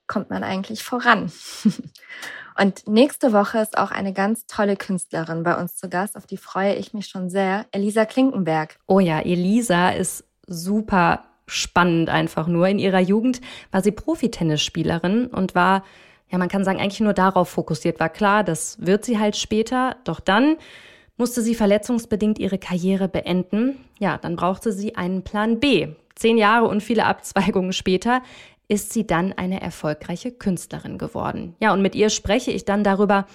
kommt man eigentlich voran. Und nächste Woche ist auch eine ganz tolle Künstlerin bei uns zu Gast, auf die freue ich mich schon sehr, Elisa Klinkenberg. Oh ja, Elisa ist super spannend einfach nur. In ihrer Jugend war sie Profitennisspielerin und war, ja, man kann sagen, eigentlich nur darauf fokussiert. War klar, das wird sie halt später. Doch dann musste sie verletzungsbedingt ihre Karriere beenden. Ja, dann brauchte sie einen Plan B. Zehn Jahre und viele Abzweigungen später ist sie dann eine erfolgreiche Künstlerin geworden. Ja, und mit ihr spreche ich dann darüber,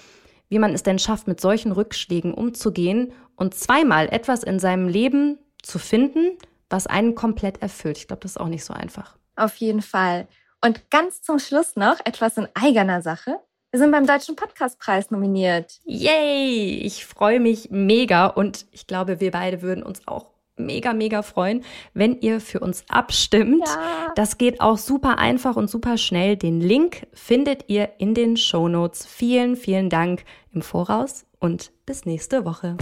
wie man es denn schafft, mit solchen Rückschlägen umzugehen und zweimal etwas in seinem Leben zu finden, was einen komplett erfüllt. Ich glaube, das ist auch nicht so einfach. Auf jeden Fall. Und ganz zum Schluss noch etwas in eigener Sache. Wir sind beim Deutschen Podcastpreis nominiert. Yay! Ich freue mich mega und ich glaube, wir beide würden uns auch mega, mega freuen, wenn ihr für uns abstimmt. Ja. Das geht auch super einfach und super schnell. Den Link findet ihr in den Show Notes. Vielen, vielen Dank im Voraus und bis nächste Woche.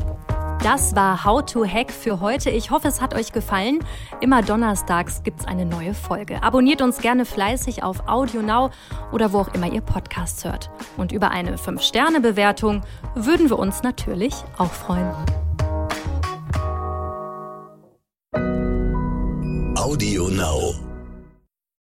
Das war How to Hack für heute. Ich hoffe, es hat euch gefallen. Immer donnerstags gibt es eine neue Folge. Abonniert uns gerne fleißig auf Audio Now oder wo auch immer ihr Podcasts hört. Und über eine 5-Sterne-Bewertung würden wir uns natürlich auch freuen. Audio Now.